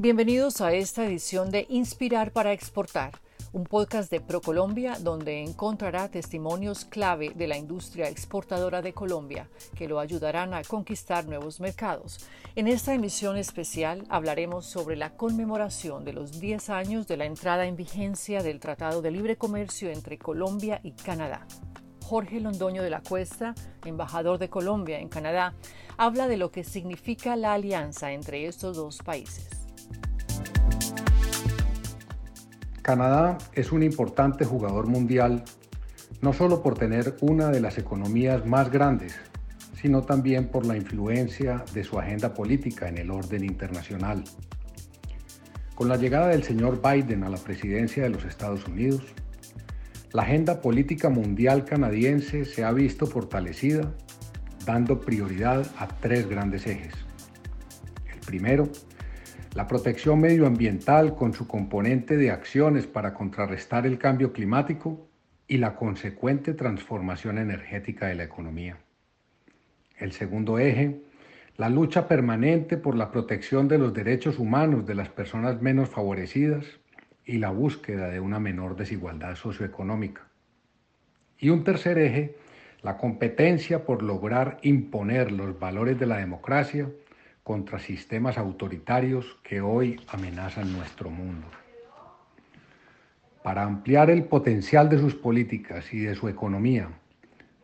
Bienvenidos a esta edición de Inspirar para Exportar, un podcast de ProColombia donde encontrará testimonios clave de la industria exportadora de Colombia que lo ayudarán a conquistar nuevos mercados. En esta emisión especial hablaremos sobre la conmemoración de los 10 años de la entrada en vigencia del Tratado de Libre Comercio entre Colombia y Canadá. Jorge Londoño de la Cuesta, embajador de Colombia en Canadá, habla de lo que significa la alianza entre estos dos países. Canadá es un importante jugador mundial, no solo por tener una de las economías más grandes, sino también por la influencia de su agenda política en el orden internacional. Con la llegada del señor Biden a la presidencia de los Estados Unidos, la agenda política mundial canadiense se ha visto fortalecida, dando prioridad a tres grandes ejes. El primero, la protección medioambiental con su componente de acciones para contrarrestar el cambio climático y la consecuente transformación energética de la economía. El segundo eje, la lucha permanente por la protección de los derechos humanos de las personas menos favorecidas y la búsqueda de una menor desigualdad socioeconómica. Y un tercer eje, la competencia por lograr imponer los valores de la democracia contra sistemas autoritarios que hoy amenazan nuestro mundo. Para ampliar el potencial de sus políticas y de su economía,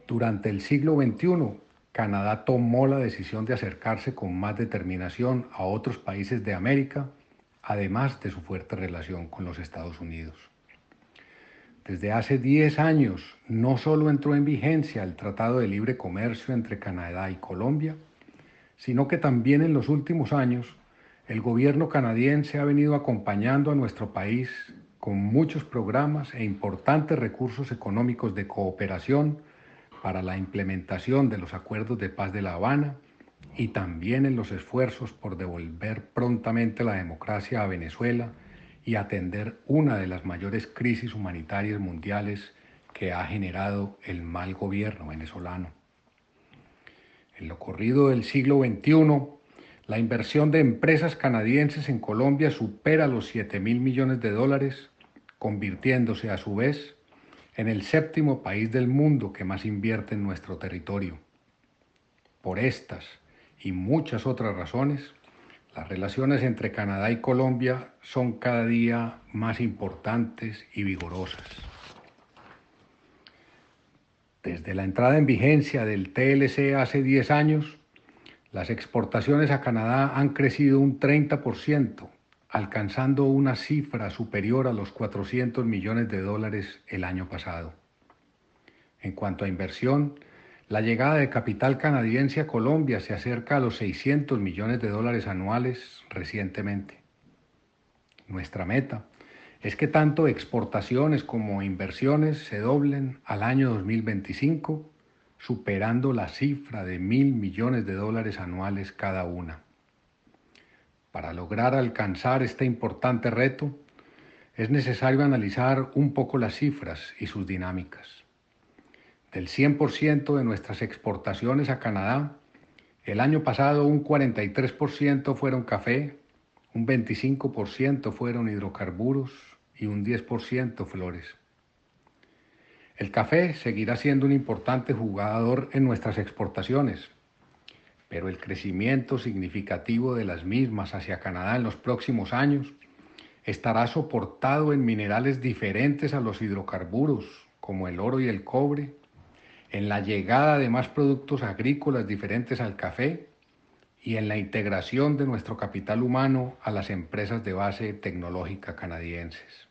durante el siglo XXI, Canadá tomó la decisión de acercarse con más determinación a otros países de América además de su fuerte relación con los Estados Unidos. Desde hace 10 años no solo entró en vigencia el Tratado de Libre Comercio entre Canadá y Colombia, sino que también en los últimos años el gobierno canadiense ha venido acompañando a nuestro país con muchos programas e importantes recursos económicos de cooperación para la implementación de los acuerdos de paz de La Habana y también en los esfuerzos por devolver prontamente la democracia a Venezuela y atender una de las mayores crisis humanitarias mundiales que ha generado el mal gobierno venezolano. En lo corrido del siglo XXI, la inversión de empresas canadienses en Colombia supera los 7 mil millones de dólares, convirtiéndose a su vez en el séptimo país del mundo que más invierte en nuestro territorio. Por estas y muchas otras razones, las relaciones entre Canadá y Colombia son cada día más importantes y vigorosas. Desde la entrada en vigencia del TLC hace 10 años, las exportaciones a Canadá han crecido un 30%, alcanzando una cifra superior a los 400 millones de dólares el año pasado. En cuanto a inversión, la llegada de capital canadiense a Colombia se acerca a los 600 millones de dólares anuales recientemente. Nuestra meta es que tanto exportaciones como inversiones se doblen al año 2025, superando la cifra de mil millones de dólares anuales cada una. Para lograr alcanzar este importante reto, es necesario analizar un poco las cifras y sus dinámicas. Del 100% de nuestras exportaciones a Canadá, el año pasado un 43% fueron café, un 25% fueron hidrocarburos y un 10% flores. El café seguirá siendo un importante jugador en nuestras exportaciones, pero el crecimiento significativo de las mismas hacia Canadá en los próximos años estará soportado en minerales diferentes a los hidrocarburos, como el oro y el cobre, en la llegada de más productos agrícolas diferentes al café y en la integración de nuestro capital humano a las empresas de base tecnológica canadienses.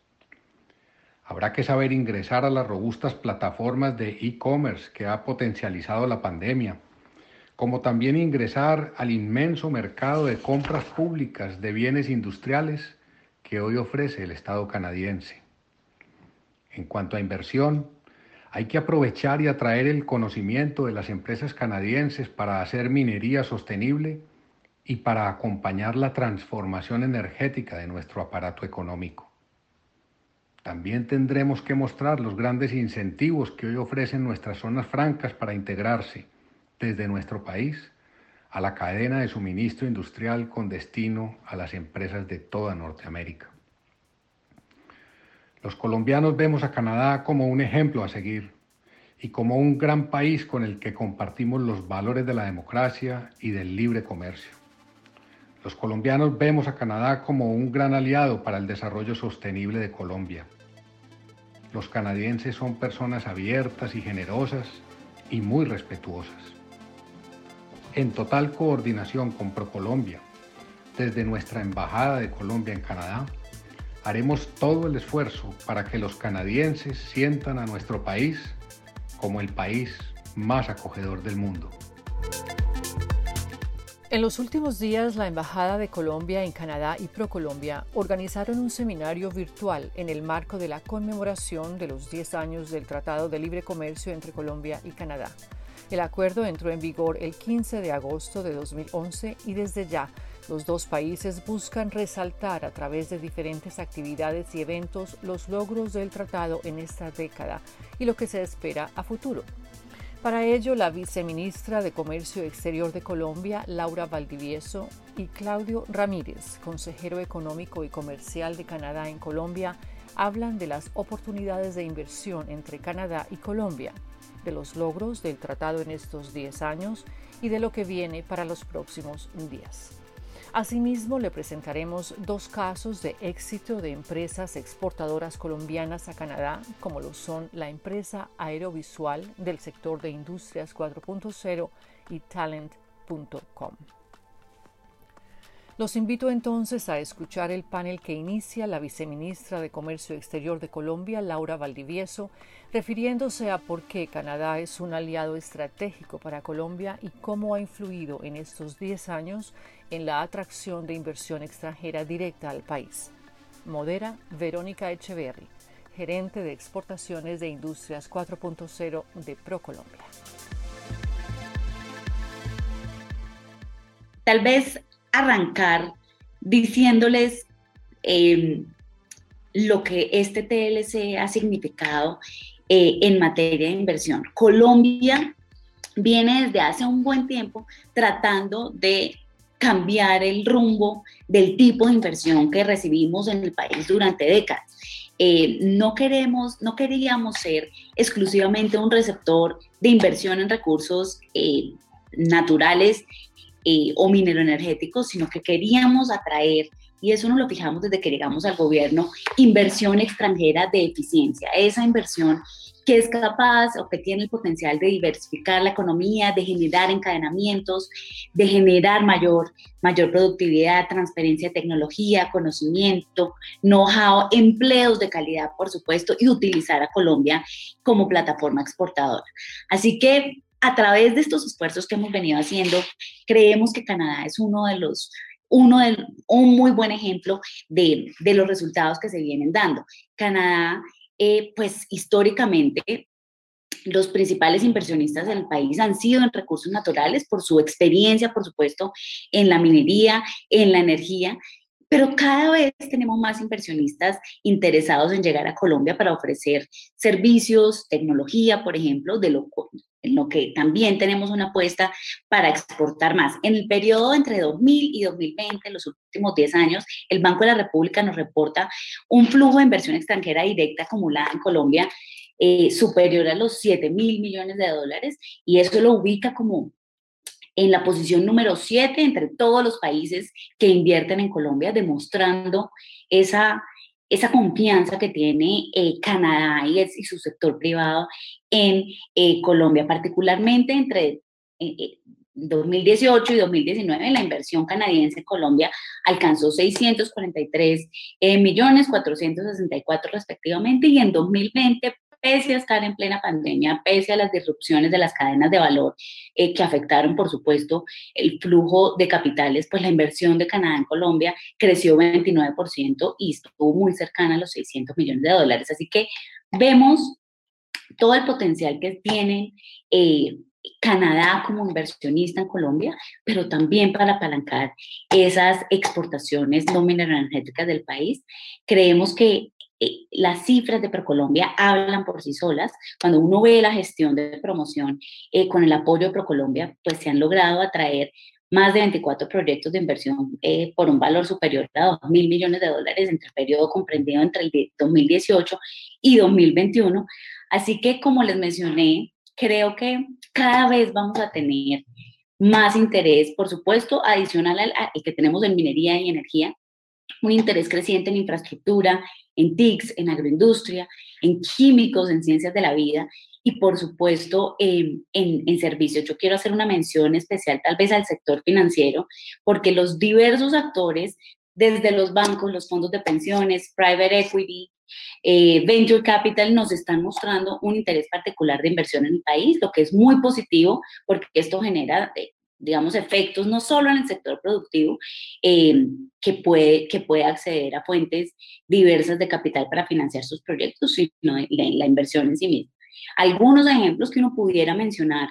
Habrá que saber ingresar a las robustas plataformas de e-commerce que ha potencializado la pandemia, como también ingresar al inmenso mercado de compras públicas de bienes industriales que hoy ofrece el Estado canadiense. En cuanto a inversión, hay que aprovechar y atraer el conocimiento de las empresas canadienses para hacer minería sostenible y para acompañar la transformación energética de nuestro aparato económico. También tendremos que mostrar los grandes incentivos que hoy ofrecen nuestras zonas francas para integrarse desde nuestro país a la cadena de suministro industrial con destino a las empresas de toda Norteamérica. Los colombianos vemos a Canadá como un ejemplo a seguir y como un gran país con el que compartimos los valores de la democracia y del libre comercio. Los colombianos vemos a Canadá como un gran aliado para el desarrollo sostenible de Colombia. Los canadienses son personas abiertas y generosas y muy respetuosas. En total coordinación con ProColombia, desde nuestra Embajada de Colombia en Canadá, haremos todo el esfuerzo para que los canadienses sientan a nuestro país como el país más acogedor del mundo. En los últimos días, la Embajada de Colombia en Canadá y ProColombia organizaron un seminario virtual en el marco de la conmemoración de los 10 años del Tratado de Libre Comercio entre Colombia y Canadá. El acuerdo entró en vigor el 15 de agosto de 2011 y desde ya los dos países buscan resaltar a través de diferentes actividades y eventos los logros del tratado en esta década y lo que se espera a futuro. Para ello, la viceministra de Comercio Exterior de Colombia, Laura Valdivieso, y Claudio Ramírez, consejero económico y comercial de Canadá en Colombia, hablan de las oportunidades de inversión entre Canadá y Colombia, de los logros del tratado en estos 10 años y de lo que viene para los próximos días. Asimismo, le presentaremos dos casos de éxito de empresas exportadoras colombianas a Canadá, como lo son la empresa aerovisual del sector de Industrias 4.0 y Talent.com. Los invito entonces a escuchar el panel que inicia la viceministra de Comercio Exterior de Colombia, Laura Valdivieso, refiriéndose a por qué Canadá es un aliado estratégico para Colombia y cómo ha influido en estos 10 años en la atracción de inversión extranjera directa al país. Modera Verónica Echeverry, gerente de exportaciones de Industrias 4.0 de ProColombia. Tal vez arrancar diciéndoles em, lo que este TLC ha significado eh, en materia de inversión. Colombia viene desde hace un buen tiempo tratando de cambiar el rumbo del tipo de inversión que recibimos en el país durante décadas. Eh, no queremos, no queríamos ser exclusivamente un receptor de inversión en recursos eh, naturales eh, o mineroenergéticos, sino que queríamos atraer, y eso nos lo fijamos desde que llegamos al gobierno, inversión extranjera de eficiencia, esa inversión que es capaz o que tiene el potencial de diversificar la economía, de generar encadenamientos, de generar mayor, mayor productividad, transferencia de tecnología, conocimiento, know-how, empleos de calidad, por supuesto, y utilizar a Colombia como plataforma exportadora. Así que a través de estos esfuerzos que hemos venido haciendo, creemos que Canadá es uno de los uno de, un muy buen ejemplo de, de los resultados que se vienen dando. Canadá eh, pues históricamente los principales inversionistas del país han sido en recursos naturales por su experiencia, por supuesto, en la minería, en la energía, pero cada vez tenemos más inversionistas interesados en llegar a Colombia para ofrecer servicios, tecnología, por ejemplo, de lo, en lo que también tenemos una apuesta para exportar más. En el periodo entre 2000 y 2020, los últimos 10 años, el Banco de la República nos reporta un flujo de inversión extranjera directa acumulada en Colombia eh, superior a los 7 mil millones de dólares y eso lo ubica como en la posición número 7 entre todos los países que invierten en Colombia, demostrando esa esa confianza que tiene eh, Canadá y, su sector privado en eh, Colombia, particularmente entre 2018 eh, y 2019, la inversión canadiense en Colombia alcanzó 643 millones 464 respectivamente y en 2020 pese a estar en plena pandemia, pese a las disrupciones de las cadenas de valor eh, que afectaron, por supuesto, el flujo de capitales, pues la inversión de Canadá en Colombia creció 29% y estuvo muy cercana a los 600 millones de dólares. Así que vemos todo el potencial que tienen eh, Canadá como inversionista en Colombia, pero también para apalancar esas exportaciones no energéticas del país. Creemos que eh, las cifras de Procolombia hablan por sí solas. Cuando uno ve la gestión de promoción eh, con el apoyo de Procolombia, pues se han logrado atraer más de 24 proyectos de inversión eh, por un valor superior a 2 mil millones de dólares entre el periodo comprendido entre el 2018 y 2021. Así que, como les mencioné, creo que cada vez vamos a tener más interés, por supuesto, adicional al, al que tenemos en minería y energía, un interés creciente en infraestructura, en TICs, en agroindustria, en químicos, en ciencias de la vida y por supuesto en, en, servicios. Yo quiero hacer una mención especial tal vez al sector financiero, porque los diversos actores, desde los bancos, los fondos de pensiones, private equity, eh, venture capital, nos están mostrando un interés particular de inversión en el país, lo que es muy positivo porque esto genera eh, digamos, efectos no solo en el sector productivo, eh, que, puede, que puede acceder a fuentes diversas de capital para financiar sus proyectos, sino la, la inversión en sí misma. Algunos ejemplos que uno pudiera mencionar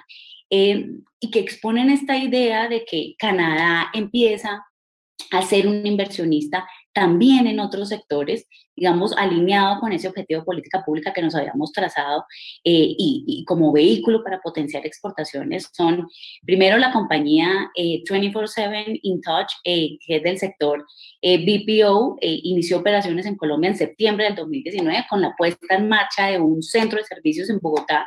eh, y que exponen esta idea de que Canadá empieza a ser un inversionista también en otros sectores, digamos, alineado con ese objetivo de política pública que nos habíamos trazado eh, y, como vehículo para potenciar exportaciones son, primero, la compañía 24/7 eh, In Touch, eh, que es del sector BPO, inició operaciones en Colombia en septiembre del 2019 con la puesta en marcha de un centro de servicios en Bogotá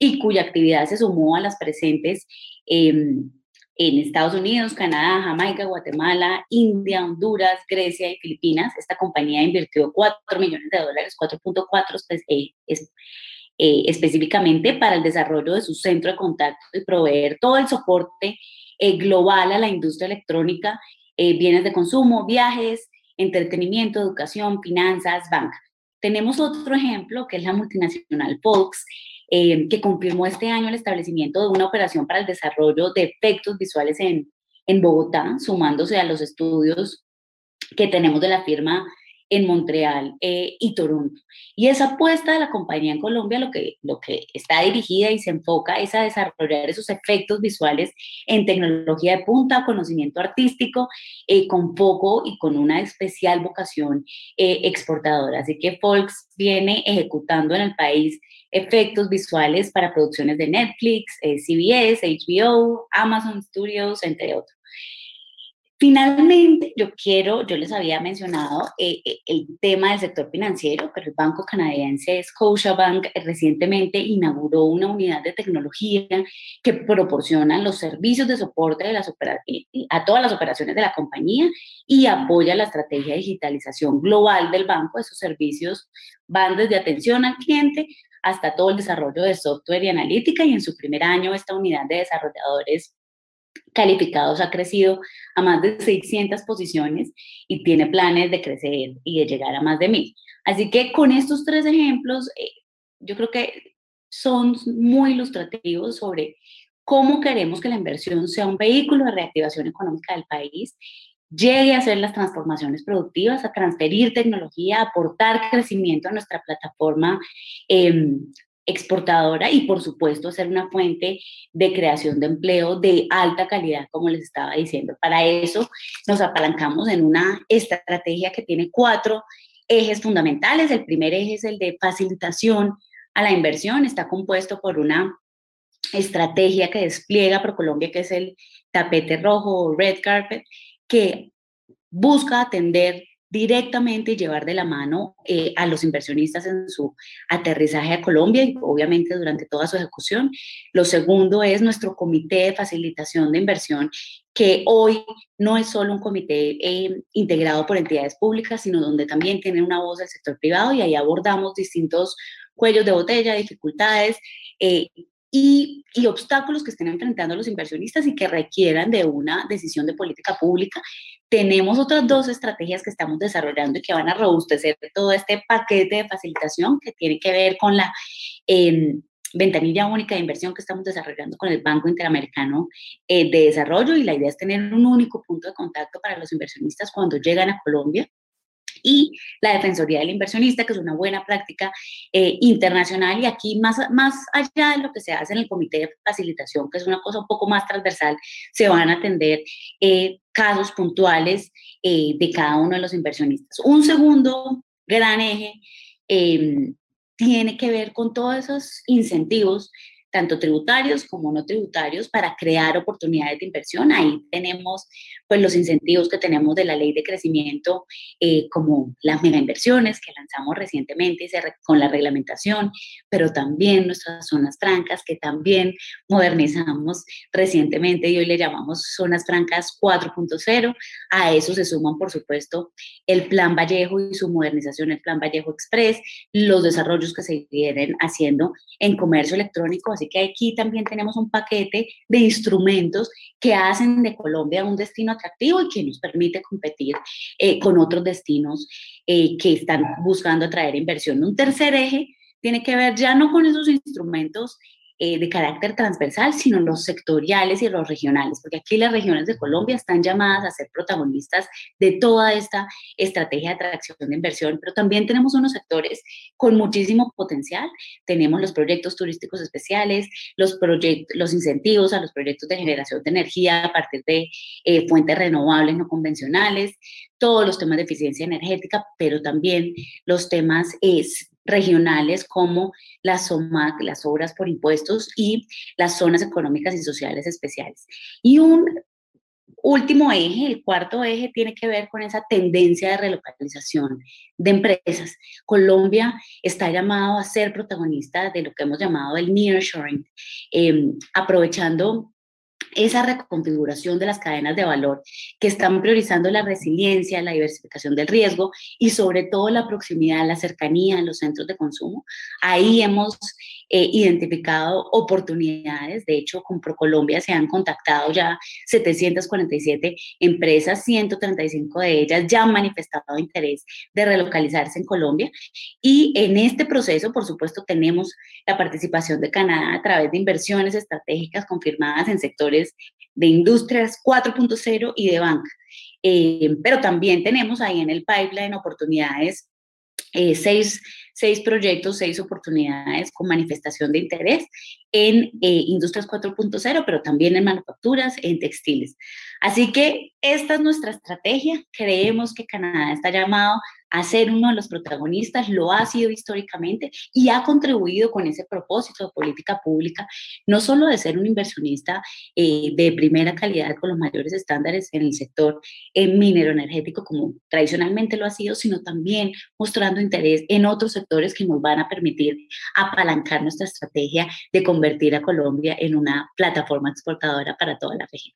y cuya actividad se sumó a las presentes em, en Estados Unidos, Canadá, Jamaica, Guatemala, India, Honduras, Grecia y Filipinas. Esta compañía invirtió 4 millones de dólares, 4.4 eh, eh, específicamente para el desarrollo de su centro de contacto y proveer todo el soporte eh, global a la industria electrónica, bienes de consumo, viajes, entretenimiento, educación, finanzas, banca. Tenemos otro ejemplo que es la multinacional Fox, eh, que confirmó este año el establecimiento de una operación para el desarrollo de efectos visuales en, en Bogotá, sumándose a los estudios que tenemos de la firma en Montreal eh, y Toronto. Y esa apuesta de la compañía en Colombia lo que, lo que está dirigida y se enfoca es a desarrollar esos efectos visuales en tecnología de punta, conocimiento artístico, eh, con foco y con una especial vocación exportadora. Así que Folks viene ejecutando en el país efectos visuales para producciones de Netflix, eh, CBS, HBO, Amazon Studios, entre otros. Finalmente, yo quiero, yo les había mencionado eh, eh, el tema del sector financiero, pero el banco canadiense Scotiabank recientemente inauguró una unidad de tecnología que proporciona los servicios de soporte de las a todas las operaciones de la compañía y apoya la estrategia de digitalización global del banco. Esos servicios van desde atención al cliente hasta todo el desarrollo de software y analítica y en su primer año esta unidad de desarrolladores calificados ha crecido a más de 600 posiciones y tiene planes de crecer y de llegar a más de mil. Así que con estos tres ejemplos, eh, yo creo que son muy ilustrativos sobre cómo queremos que la inversión sea un vehículo de reactivación económica del país llegue a hacer las transformaciones productivas, a transferir tecnología, a aportar crecimiento a nuestra plataforma em, exportadora y por supuesto ser una fuente de creación de empleo de alta calidad, como les estaba diciendo. Para eso nos apalancamos en una estrategia que tiene cuatro ejes fundamentales. El primer eje es el de facilitación a la inversión. Está compuesto por una estrategia que despliega ProColombia, que es el tapete rojo o red carpet, que busca atender directamente y llevar de la mano eh, a los inversionistas en su aterrizaje a Colombia y obviamente durante toda su ejecución. Lo segundo es nuestro comité de facilitación de inversión, que hoy no es solo un comité eh, integrado por entidades públicas, sino donde también tiene una voz del sector privado y ahí abordamos distintos cuellos de botella, dificultades eh, y, obstáculos que estén enfrentando los inversionistas y que requieran de una decisión de política pública. Tenemos otras dos estrategias que estamos desarrollando y que van a robustecer todo este paquete de facilitación que tiene que ver con la em, ventanilla única de inversión que estamos desarrollando con el Banco Interamericano eh, de Desarrollo y la idea es tener un único punto de contacto para los inversionistas cuando llegan a Colombia y la Defensoría del Inversionista, que es una buena práctica eh, internacional. Y aquí, más, más allá de lo que se hace en el Comité de Facilitación, que es una cosa un poco más transversal, se van a atender eh, casos puntuales eh, de cada uno de los inversionistas. Un segundo gran eje tiene que ver con todos esos incentivos tanto tributarios como no tributarios, para crear oportunidades de inversión. Ahí tenemos pues los incentivos que tenemos de la ley de crecimiento, eh, como las mega inversiones que lanzamos recientemente con la reglamentación, pero también nuestras zonas francas que también modernizamos recientemente y hoy le llamamos zonas francas 4.0. A eso se suman, por supuesto, el Plan Vallejo y su modernización, el Plan Vallejo Express, los desarrollos que se vienen haciendo en comercio electrónico. Así que aquí también tenemos un paquete de instrumentos que hacen de Colombia un destino atractivo y que nos permite competir eh, con otros destinos eh, que están buscando atraer inversión. Un tercer eje tiene que ver ya no con esos instrumentos eh, de carácter transversal, sino los sectoriales y los regionales, porque aquí las regiones de Colombia están llamadas a ser protagonistas de toda esta estrategia de atracción de inversión, pero también tenemos unos sectores con muchísimo potencial. Tenemos los proyectos turísticos especiales, los, los incentivos a los proyectos de generación de energía a partir de eh, fuentes renovables no convencionales, todos los temas de eficiencia energética, pero también los temas es regionales como las SOMAC, las obras por impuestos y las zonas económicas y sociales especiales. Y un último eje, el cuarto eje, tiene que ver con esa tendencia de relocalización de empresas. Colombia está llamado a ser protagonista de lo que hemos llamado el nearshoring, eh, aprovechando esa reconfiguración de las cadenas de valor que están priorizando la resiliencia, la diversificación del riesgo y sobre todo la proximidad, la cercanía a los centros de consumo. Ahí hemos eh, identificado oportunidades. De hecho, con ProColombia se han contactado ya 747 empresas, 135 de ellas ya han manifestado interés de relocalizarse en Colombia. Y en este proceso, por supuesto, tenemos la participación de Canadá a través de inversiones estratégicas confirmadas en sectores de industrias 4.0 y de banca. Eh, pero también tenemos ahí en el pipeline oportunidades eh, seis, seis, proyectos, seis oportunidades con manifestación de interés en eh, Industrias 4.0, pero también en manufacturas, en textiles. Así que esta es nuestra estrategia. Creemos que Canadá está llamado a ser uno de los protagonistas, lo ha sido históricamente y ha contribuido con ese propósito de política pública, no solo de ser un inversionista eh, de primera calidad con los mayores estándares en el sector minero energético como tradicionalmente lo ha sido, sino también mostrando interés en otros sectores que nos van a permitir apalancar nuestra estrategia de convertir a Colombia en una plataforma exportadora para toda la región.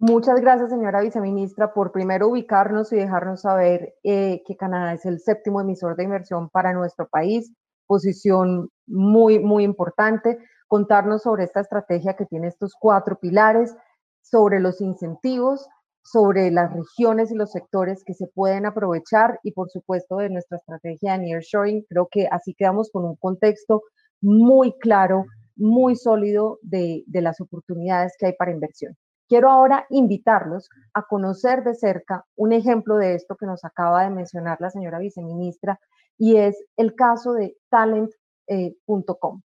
Muchas gracias, señora viceministra, por primero ubicarnos y dejarnos saber eh, que Canadá es el séptimo emisor de inversión para nuestro país, posición muy, muy importante, contarnos sobre esta estrategia que tiene estos cuatro pilares, sobre los incentivos, sobre las regiones y los sectores que se pueden aprovechar y, por supuesto, de nuestra estrategia de nearshoring. Creo que así quedamos con un contexto muy claro, muy sólido de, de las oportunidades que hay para inversión. Quiero ahora invitarlos a conocer de cerca un ejemplo de esto que nos acaba de mencionar la señora viceministra y es el caso de talent.com.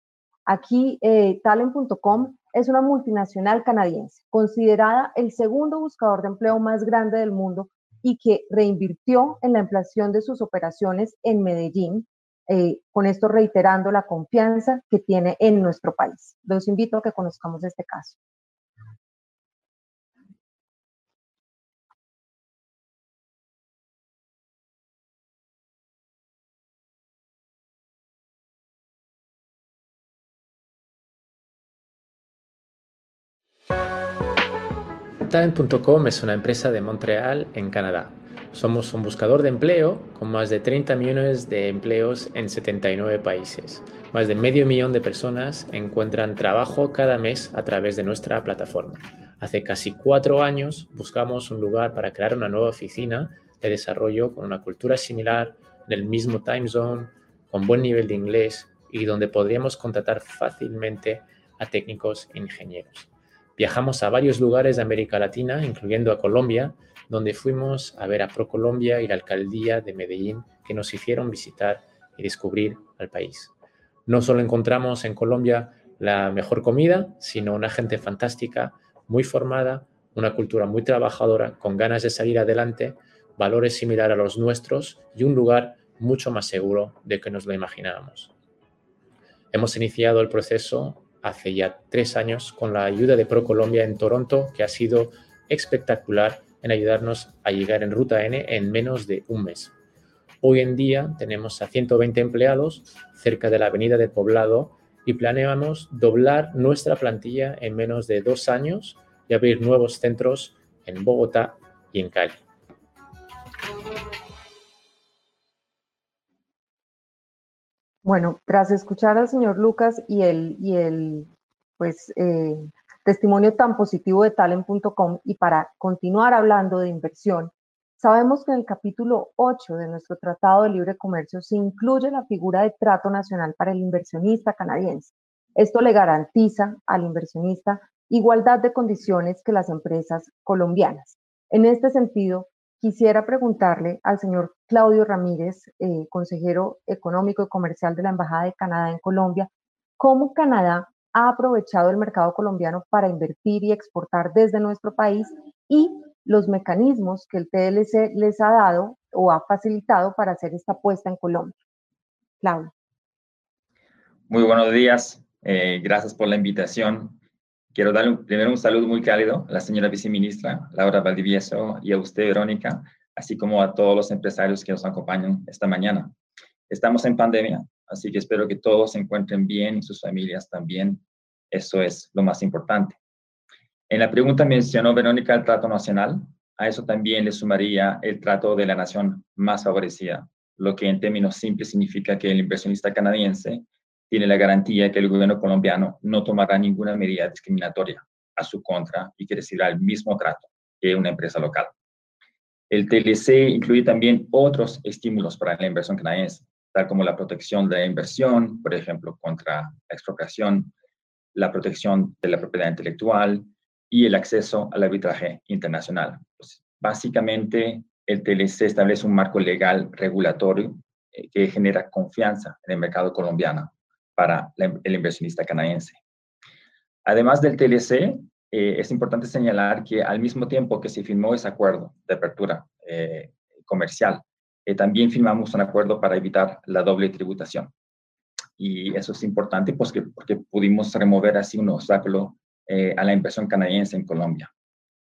Aquí, eh, talent.com es una multinacional canadiense, considerada el segundo buscador de empleo más grande del mundo y que reinvirtió en la ampliación de sus operaciones en Medellín, eh, con esto reiterando la confianza que tiene en nuestro país. Los invito a que conozcamos este caso. Talent.com es una empresa de Montreal, en Canadá. Somos un buscador de empleo con más de 30 millones de empleos en 79 países. Más de medio millón de personas encuentran trabajo cada mes a través de nuestra plataforma. Hace casi cuatro años buscamos un lugar para crear una nueva oficina de desarrollo con una cultura similar, en el mismo time zone, con buen nivel de inglés y donde podríamos contratar fácilmente a técnicos e ingenieros. Viajamos a varios lugares de América Latina, incluyendo a Colombia, donde fuimos a ver a ProColombia y la alcaldía de Medellín que nos hicieron visitar y descubrir al país. No solo encontramos en Colombia la mejor comida, sino una gente fantástica, muy formada, una cultura muy trabajadora, con ganas de salir adelante, valores similares a los nuestros y un lugar mucho más seguro de que nos lo imaginábamos. Hemos iniciado el proceso hace ya tres años con la ayuda de ProColombia en Toronto, que ha sido espectacular en ayudarnos a llegar en Ruta N en menos de un mes. Hoy en día tenemos a 120 empleados cerca de la avenida de Poblado y planeamos doblar nuestra plantilla en menos de dos años y abrir nuevos centros en Bogotá y en Cali. Bueno, tras escuchar al señor Lucas y el, y el pues, eh, testimonio tan positivo de talent.com y para continuar hablando de inversión, sabemos que en el capítulo 8 de nuestro Tratado de Libre Comercio se incluye la figura de trato nacional para el inversionista canadiense. Esto le garantiza al inversionista igualdad de condiciones que las empresas colombianas. En este sentido, quisiera preguntarle al señor Claudio Ramírez, eh, consejero económico y comercial de la Embajada de Canadá en Colombia, cómo Canadá ha aprovechado el mercado colombiano para invertir y exportar desde nuestro país y los mecanismos que el TLC les ha dado o ha facilitado para hacer esta apuesta en Colombia. Claudio. Muy buenos días. Eh, gracias por la invitación. Quiero darle primero un saludo muy cálido a la señora viceministra Laura Valdivieso y a usted, Verónica, así como a todos los empresarios que nos acompañan esta mañana. Estamos en pandemia, así que espero que todos se encuentren bien y sus familias también. Eso es lo más importante. En la pregunta mencionó Verónica el trato nacional. A eso también le sumaría el trato de la nación más favorecida, lo que en términos simples significa que el inversionista canadiense tiene la garantía que el gobierno colombiano no tomará ninguna medida discriminatoria a su contra y que recibirá el mismo trato que una empresa local. El TLC incluye también otros estímulos para la inversión canadiense, tal como la protección de la inversión, por ejemplo, contra la expropiación, la protección de la propiedad intelectual y el acceso al arbitraje internacional. Pues, básicamente, el TLC establece un marco legal regulatorio eh, que genera confianza en el mercado colombiano para el inversionista canadiense. Además del TLC, eh, es importante señalar que al mismo tiempo que se firmó ese acuerdo de apertura eh, comercial, eh, también firmamos un acuerdo para evitar la doble tributación. Y eso es importante pues, porque pudimos remover así un obstáculo a la inversión canadiense en Colombia.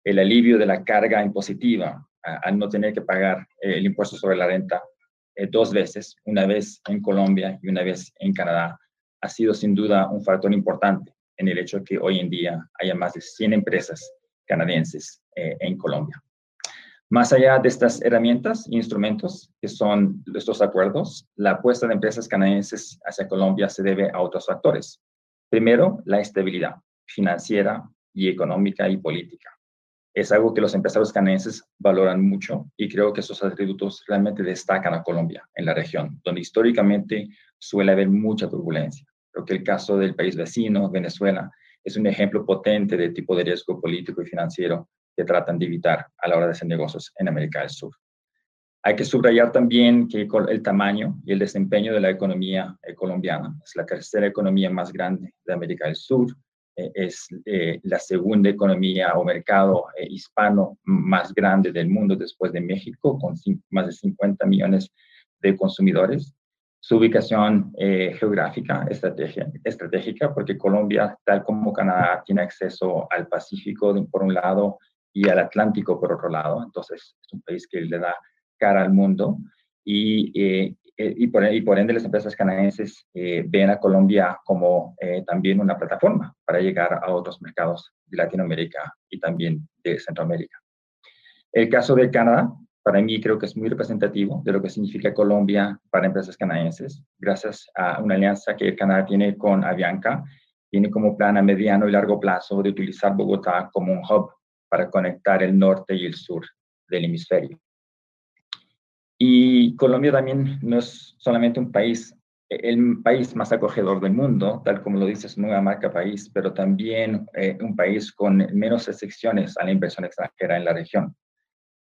El alivio de la carga impositiva al no tener que pagar el impuesto sobre la renta dos veces, una vez en Colombia y una vez en Canadá, ha sido sin duda un factor importante en el hecho de que hoy en día haya más de 100 empresas canadienses eh, en Colombia. Más allá de estas herramientas e instrumentos que son estos acuerdos, la apuesta de empresas canadienses hacia Colombia se debe a otros factores. Primero, la estabilidad financiera y económica y política. Es algo que los empresarios canadienses valoran mucho y creo que esos atributos realmente destacan a Colombia en la región, donde históricamente suele haber mucha turbulencia. Creo que el caso del país vecino, Venezuela, es un ejemplo potente del tipo de riesgo político y financiero que tratan de evitar a la hora de hacer negocios en América del Sur. Hay que subrayar también que el tamaño y el desempeño de la economía eh, colombiana es la tercera economía más grande de América del Sur, eh, es eh, la segunda economía o mercado hispano más grande del mundo después de México, con más de 50 millones de consumidores su ubicación eh, geográfica estratégica, porque Colombia, tal como Canadá, tiene acceso al Pacífico por un lado y al Atlántico por otro lado. Entonces, es un país que le da cara al mundo y, eh, eh, y, por, y por, ende las empresas canadienses ven a Colombia como también una plataforma para llegar a otros mercados de Latinoamérica y también de Centroamérica. El caso de Canadá, para mí creo que es muy representativo de lo que significa Colombia para empresas canadienses, gracias a una alianza que Canadá tiene con Avianca, tiene como plan a mediano y largo plazo de utilizar Bogotá como un hub para conectar el norte y el sur del hemisferio. Y Colombia también no es solamente un país, el país más acogedor del mundo, tal como lo dice su nueva marca país, pero también eh, un país con menos excepciones a la inversión extranjera en la región.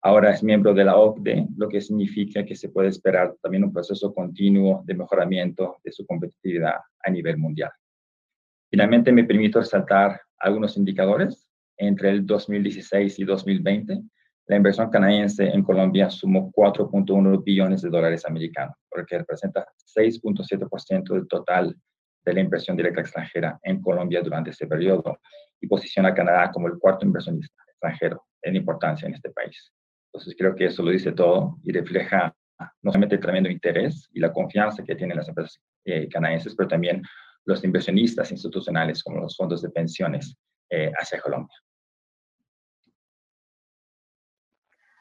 Ahora es miembro de la OCDE, lo que significa que se puede esperar también un proceso continuo de mejoramiento de su competitividad a nivel mundial. Finalmente, me permito resaltar algunos indicadores. Entre el 2016 y 2020, la inversión canadiense en Colombia sumó 4.1 billones de dólares americanos, lo que representa 6.7% del total de la inversión directa extranjera en Colombia durante este periodo y posiciona a Canadá como el cuarto inversionista extranjero en importancia en este país. Entonces creo que eso lo dice todo y refleja no solamente el tremendo interés y la confianza que tienen las empresas eh, canadienses, pero también los inversionistas institucionales como los fondos de pensiones eh, hacia Colombia.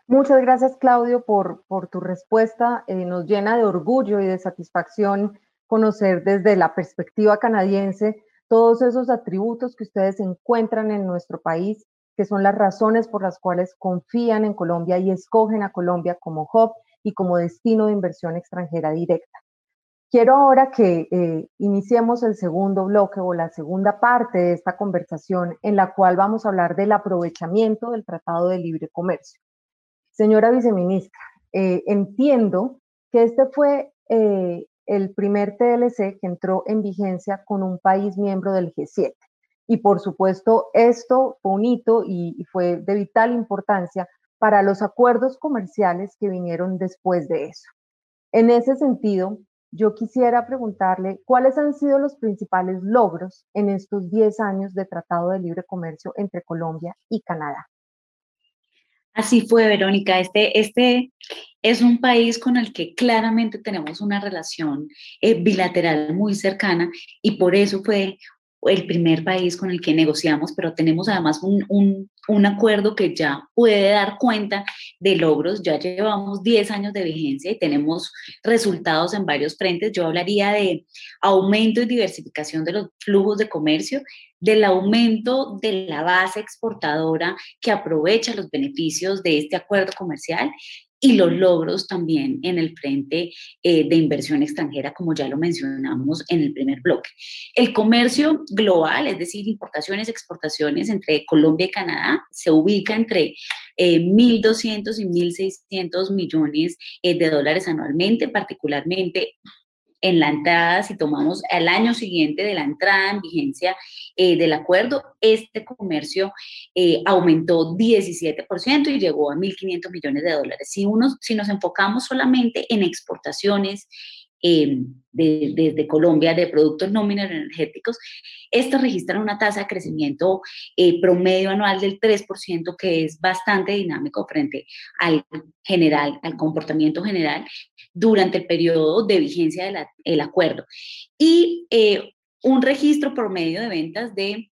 Muchas gracias, Claudio, por, tu respuesta. Eh, nos llena de orgullo y de satisfacción conocer desde la perspectiva canadiense todos esos atributos que ustedes encuentran en nuestro país, que son las razones por las cuales confían en Colombia y escogen a Colombia como hub y como destino de inversión extranjera directa. Quiero ahora que eh, iniciemos el segundo bloque o la segunda parte de esta conversación en la cual vamos a hablar del aprovechamiento del Tratado de Libre Comercio. Señora viceministra, eh, entiendo que este fue eh, el primer TLC que entró en vigencia con un país miembro del G7. Y por supuesto, esto fue un hito y, fue de vital importancia para los acuerdos comerciales que vinieron después de eso. En ese sentido, yo quisiera preguntarle cuáles han sido los principales logros en estos 10 años de Tratado de Libre Comercio entre Colombia y Canadá. Así fue, Verónica. Este, este es un país con el que claramente tenemos una relación eh, bilateral muy cercana y por eso fue el primer país con el que negociamos, pero tenemos además un, un, un, acuerdo que ya puede dar cuenta de logros. Ya llevamos 10 años de vigencia y tenemos resultados en varios frentes. Yo hablaría de aumento y diversificación de los flujos de comercio, del aumento de la base exportadora que aprovecha los beneficios de este acuerdo comercial y los logros también en el frente eh, de inversión extranjera, como ya lo mencionamos en el primer bloque. El comercio global, es decir, importaciones, exportaciones entre Colombia y Canadá, se ubica entre 1.200 eh, y 1.600 millones eh, de dólares anualmente, particularmente en la entrada, si tomamos el año siguiente de la entrada en vigencia eh, del acuerdo, este comercio eh, aumentó 17% y llegó a 1.500 millones de dólares. Si, uno, si nos enfocamos solamente en exportaciones Em, desde Colombia de productos no energéticos, estos registran una tasa de crecimiento eh, promedio anual del 3%, que es bastante dinámico frente al general, al comportamiento general durante el periodo de vigencia del acuerdo. Y eh, un registro promedio de ventas de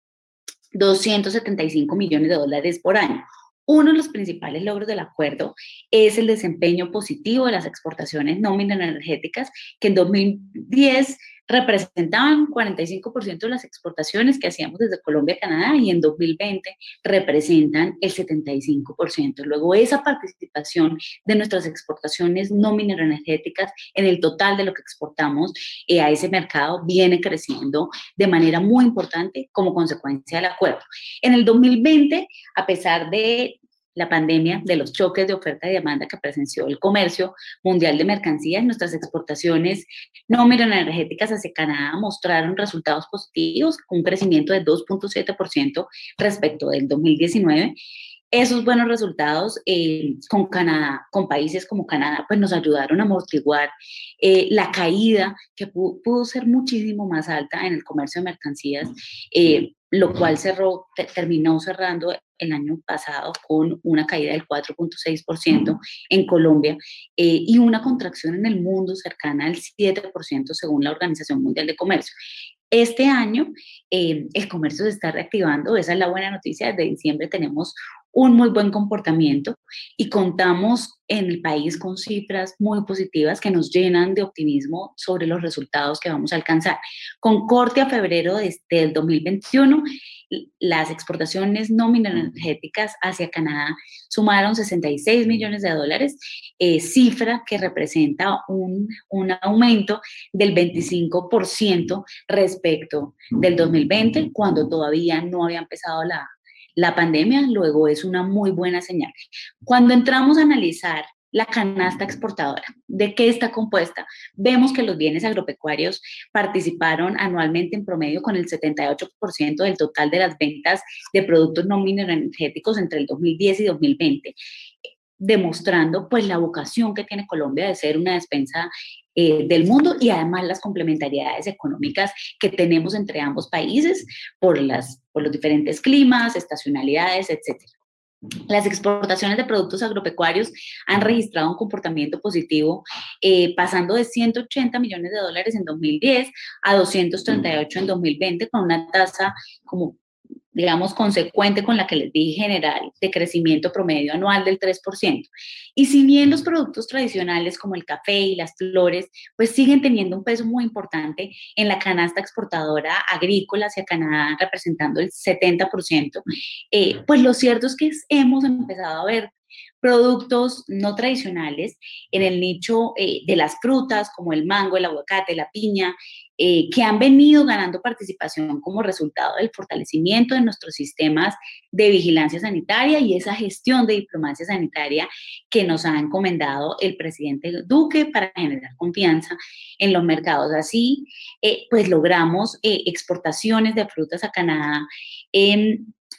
275 millones de dólares por año. Uno de los principales logros del acuerdo es el desempeño positivo de las exportaciones no energéticas, que en 2010 representaban 45% de las exportaciones que hacíamos desde Colombia a Canadá y en 2020 representan el 75%. Luego, esa participación de nuestras exportaciones no energéticas en el total de lo que exportamos eh, a ese mercado viene creciendo de manera muy importante como consecuencia del acuerdo. En el 2020, a pesar de la pandemia, de los choques de oferta y demanda que presenció el comercio mundial de mercancías, nuestras exportaciones no energéticas hacia Canadá mostraron resultados positivos, un crecimiento de 2.7% respecto del 2019 esos buenos resultados eh, con Canadá, con países como Canadá, pues nos ayudaron a amortiguar eh, la caída que pudo, ser muchísimo más alta en el comercio de mercancías, eh, lo cual cerró, terminó cerrando el año pasado con una caída del 4.6% en Colombia y una contracción en el mundo cercana al 7% según la Organización Mundial de Comercio. Este año el comercio se está reactivando, esa es la buena noticia, desde diciembre tenemos un muy buen comportamiento y contamos en el país con cifras muy positivas que nos llenan de optimismo sobre los resultados que vamos a alcanzar. Con corte a febrero de, este, del 2021, las exportaciones no energéticas hacia Canadá sumaron 66 millones de dólares, eh, cifra que representa un, un aumento del 25% respecto del 2020, cuando todavía no había empezado la, la pandemia, luego es una muy buena señal. Cuando entramos a analizar la canasta exportadora, ¿de qué está compuesta? Vemos que los bienes agropecuarios participaron anualmente en promedio con el 78% del total de las ventas de productos no energéticos entre el 2010 y 2020. demostrando pues la vocación que tiene Colombia de ser una despensa eh, del mundo y además las complementariedades económicas que tenemos entre ambos países por, las, por los diferentes climas, estacionalidades, etc. Las exportaciones de productos agropecuarios han registrado un comportamiento positivo, eh, pasando de 180 millones de dólares en 2010 a 238 en 2020, con una tasa como digamos, consecuente con la que les dije general, de crecimiento promedio anual del 3%. Y si bien los productos tradicionales como el café y las flores, pues siguen teniendo un peso muy importante en la canasta exportadora agrícola hacia Canadá, representando el 70%, eh, pues lo cierto es que hemos empezado a ver productos no tradicionales en el nicho eh, de las frutas como el mango, el aguacate, la piña, eh, que han venido ganando participación como resultado del fortalecimiento de nuestros sistemas de vigilancia sanitaria y esa gestión de diplomacia sanitaria que nos ha encomendado el presidente Duque para generar confianza en los mercados. Así, eh, pues logramos exportaciones de frutas a Canadá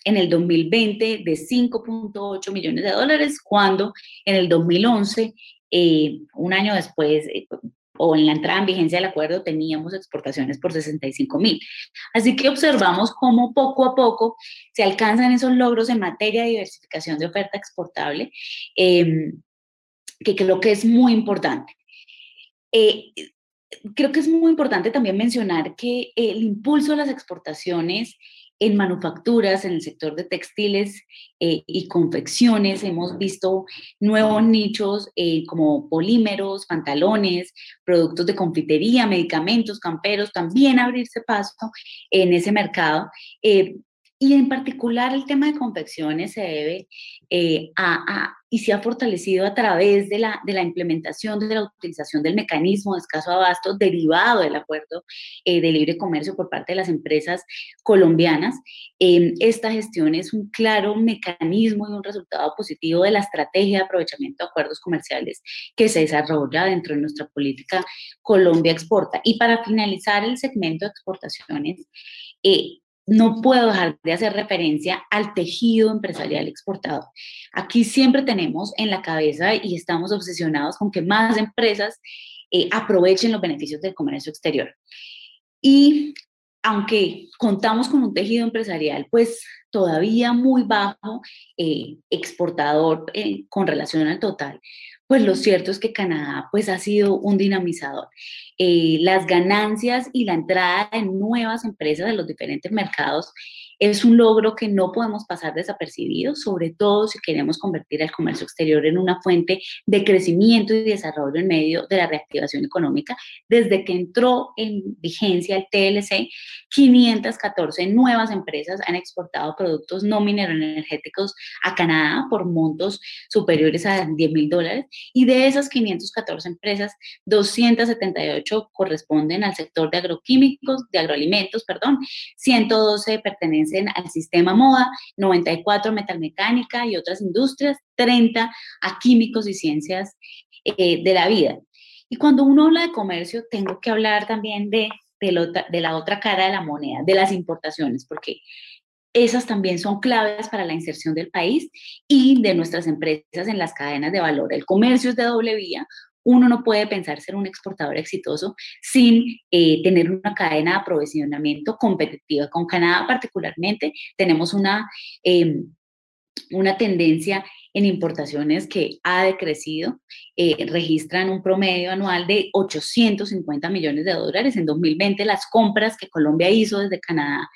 en el 2020 de 5.8 millones de dólares, cuando en el 2011, eh, un año después, eh, o en la entrada en vigencia del acuerdo, teníamos exportaciones por 65 mil. Así que observamos cómo poco a poco se alcanzan esos logros en materia de diversificación de oferta exportable, em, que creo que es muy importante. Eh, creo que es muy importante también mencionar que el impulso de las exportaciones en manufacturas, en el sector de textiles eh, y confecciones, hemos visto nuevos nichos eh, como polímeros, pantalones, productos de confitería, medicamentos, camperos, también abrirse paso en ese mercado. Eh, y en particular el tema de confecciones se debe a, y se ha fortalecido a través de la, de la implementación, de la utilización del mecanismo de escaso abasto derivado del acuerdo eh, de libre comercio por parte de las empresas colombianas. Eh, esta gestión es un claro mecanismo y un resultado positivo de la estrategia de aprovechamiento de acuerdos comerciales que se desarrolla dentro de nuestra política Colombia Exporta. Y para finalizar el segmento de exportaciones, eh, no puedo dejar de hacer referencia al tejido empresarial exportador. Aquí siempre tenemos en la cabeza y estamos obsesionados con que más empresas eh, aprovechen los beneficios del comercio exterior. Y aunque contamos con un tejido empresarial, pues todavía muy bajo, eh, exportador eh, con relación al total, pues lo cierto es que Canadá pues ha sido un dinamizador. Eh, las ganancias y la entrada de nuevas empresas de los diferentes mercados es un logro que no podemos pasar desapercibido, sobre todo si queremos convertir el comercio exterior en una fuente de crecimiento y desarrollo en medio de la reactivación económica. Desde que entró en vigencia el TLC, 514 nuevas empresas han exportado productos no mineroenergéticos a Canadá por montos superiores a 10 mil dólares y de esas 514 empresas, 278 corresponden al sector de agroquímicos, de agroalimentos, perdón, 112 pertenecen al sistema moda, 94 metalmecánica y otras industrias, 30 a químicos y ciencias eh, de la vida. Y cuando uno habla de comercio, tengo que hablar también de, de la otra cara de la moneda, de las importaciones, porque esas también son claves para la inserción del país y de nuestras empresas en las cadenas de valor. El comercio es de doble vía, uno no puede pensar ser un exportador exitoso sin eh, tener una cadena de aprovisionamiento competitiva. Con Canadá particularmente tenemos una, em, una tendencia en importaciones que ha decrecido, eh, registran un promedio anual de 850 millones de dólares. En 2020 las compras que Colombia hizo desde Canadá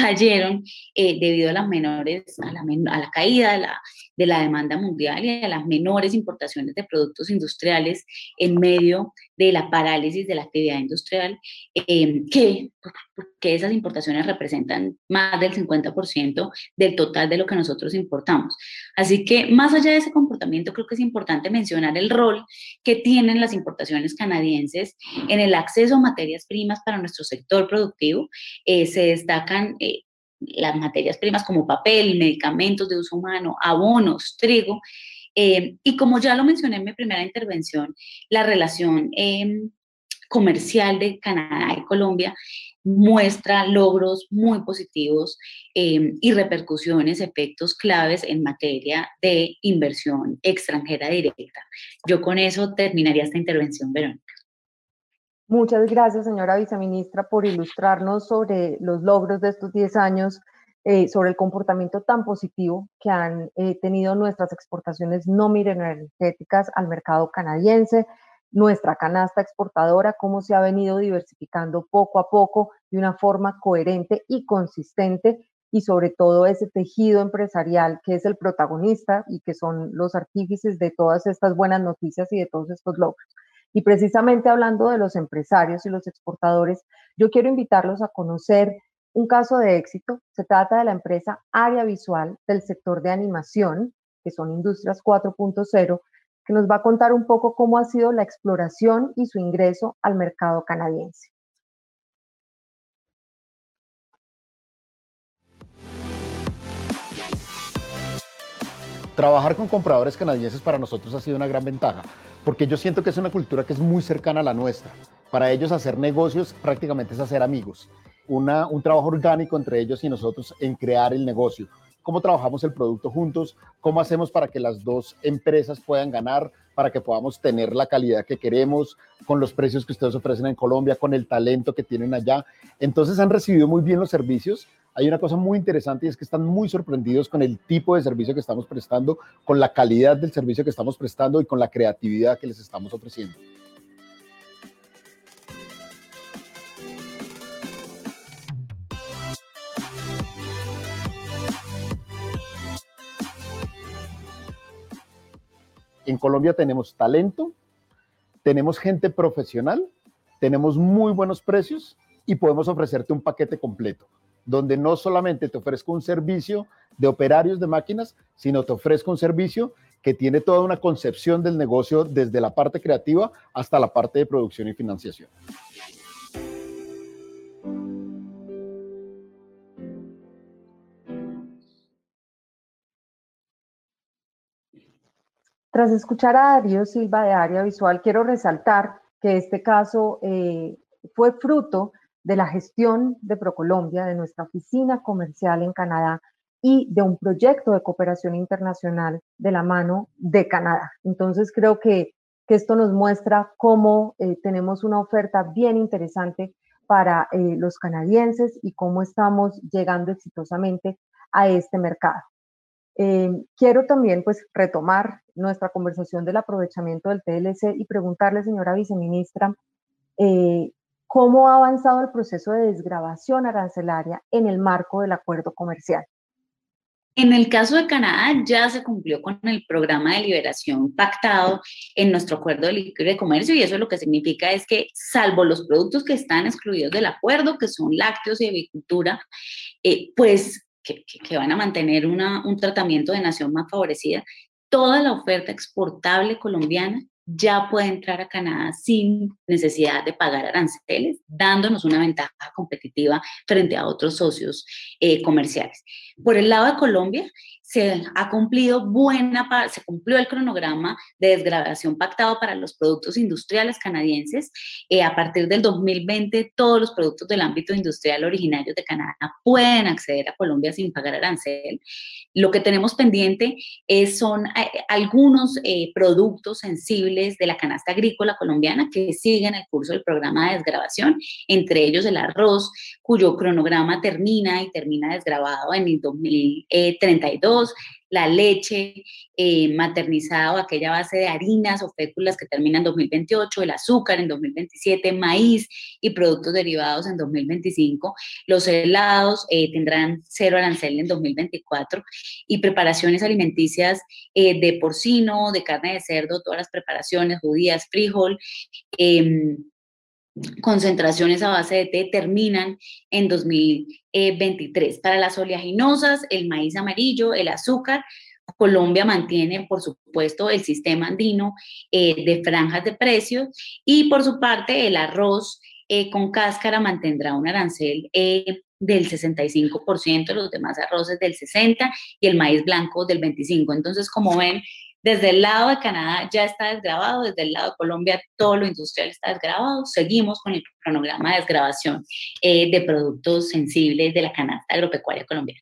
cayeron eh, debido a las menores, a la, a la caída de la, de la demanda mundial y a las menores importaciones de productos industriales en medio de la parálisis de la actividad industrial, eh, que porque esas importaciones representan más del 50% del total de lo que nosotros importamos. Así que más allá de ese comportamiento, creo que es importante mencionar el rol que tienen las importaciones canadienses en el acceso a materias primas para nuestro sector productivo. Eh, se destacan eh, las materias primas como papel, medicamentos de uso humano, abonos, trigo. Eh, y como ya lo mencioné en mi primera intervención, la relación comercial de Canadá y Colombia muestra logros muy positivos em, y repercusiones, efectos claves en materia de inversión extranjera directa. Yo con eso terminaría esta intervención, Verónica. Muchas gracias, señora viceministra, por ilustrarnos sobre los logros de estos 10 años, eh, sobre el comportamiento tan positivo que han eh, tenido nuestras exportaciones no energéticas al mercado canadiense, nuestra canasta exportadora, cómo se ha venido diversificando poco a poco de una forma coherente y consistente y sobre todo ese tejido empresarial que es el protagonista y que son los artífices de todas estas buenas noticias y de todos estos logros. Y precisamente hablando de los empresarios y los exportadores, yo quiero invitarlos a conocer un caso de éxito. Se trata de la empresa Área Visual del sector de animación, que son Industrias 4.0, que nos va a contar un poco cómo ha sido la exploración y su ingreso al mercado canadiense. Trabajar con compradores canadienses para nosotros ha sido una gran ventaja, porque yo siento que es una cultura que es muy cercana a la nuestra. Para ellos hacer negocios prácticamente es hacer amigos. un trabajo orgánico entre ellos y nosotros en crear el negocio cómo trabajamos el producto juntos, cómo hacemos para que las dos empresas puedan ganar, para que podamos tener la calidad que queremos, con los precios que ustedes ofrecen en Colombia, con el talento que tienen allá. Entonces han recibido muy bien los servicios. Hay una cosa muy interesante y es que están muy sorprendidos con el tipo de servicio que estamos prestando, con la calidad del servicio que estamos prestando y con la creatividad que les estamos ofreciendo. En Colombia tenemos talento, tenemos gente profesional, tenemos muy buenos precios y podemos ofrecerte un paquete completo, donde no solamente te ofrezco un servicio de operarios de máquinas, sino te ofrezco un servicio que tiene toda una concepción del negocio desde la parte creativa hasta la parte de producción y financiación. Tras escuchar a Darío Silva de Área Visual, quiero resaltar que este caso eh, fue fruto de la gestión de Procolombia, de nuestra oficina comercial en Canadá y de un proyecto de cooperación internacional de la mano de Canadá. Entonces creo que, esto nos muestra cómo eh, tenemos una oferta bien interesante para eh, los canadienses y cómo estamos llegando exitosamente a este mercado. Em, quiero también pues retomar nuestra conversación del aprovechamiento del TLC y preguntarle, señora viceministra, eh, cómo ha avanzado el proceso de desgrabación arancelaria en el marco del acuerdo comercial. En el caso de Canadá ya se cumplió con el programa de liberación pactado en nuestro acuerdo de libre comercio y eso lo que significa es que salvo los productos que están excluidos del acuerdo, que son lácteos y avicultura, eh, pues que, van a mantener un tratamiento de nación más favorecida, toda la oferta exportable colombiana ya puede entrar a Canadá sin necesidad de pagar aranceles, dándonos una ventaja competitiva frente a otros socios eh, comerciales. Por el lado de Colombia, se ha cumplido buena se cumplió el cronograma de desgravación pactado para los productos industriales canadienses. Eh, a partir del 2020, todos los productos del ámbito industrial originarios de Canadá pueden acceder a Colombia sin pagar arancel. Lo que tenemos pendiente es, son eh, algunos eh, productos sensibles de la canasta agrícola colombiana que siguen el curso del programa de desgravación, entre ellos el arroz, cuyo cronograma termina y termina desgravado en el 2032 la leche eh, maternizada o aquella base de harinas o féculas que termina en 2028, el azúcar en 2027, maíz y productos derivados en 2025. Los helados eh, tendrán cero arancel en 2024 y preparaciones alimenticias eh, de porcino, de carne de cerdo, todas las preparaciones, judías, frijol. Concentraciones a base de té terminan en 2023. Para las oleaginosas, el maíz amarillo, el azúcar, Colombia mantiene, por supuesto, el sistema andino eh, de franjas de precios y por su parte el arroz eh, con cáscara mantendrá un arancel eh, del 65%, los demás arroces del 60% y el maíz blanco del 25%. Entonces, como ven, Desde el lado de Canadá ya está desgrabado, desde el lado de Colombia todo lo industrial está desgrabado. Seguimos con el cronograma de desgrabación eh, de productos sensibles de la canasta agropecuaria colombiana.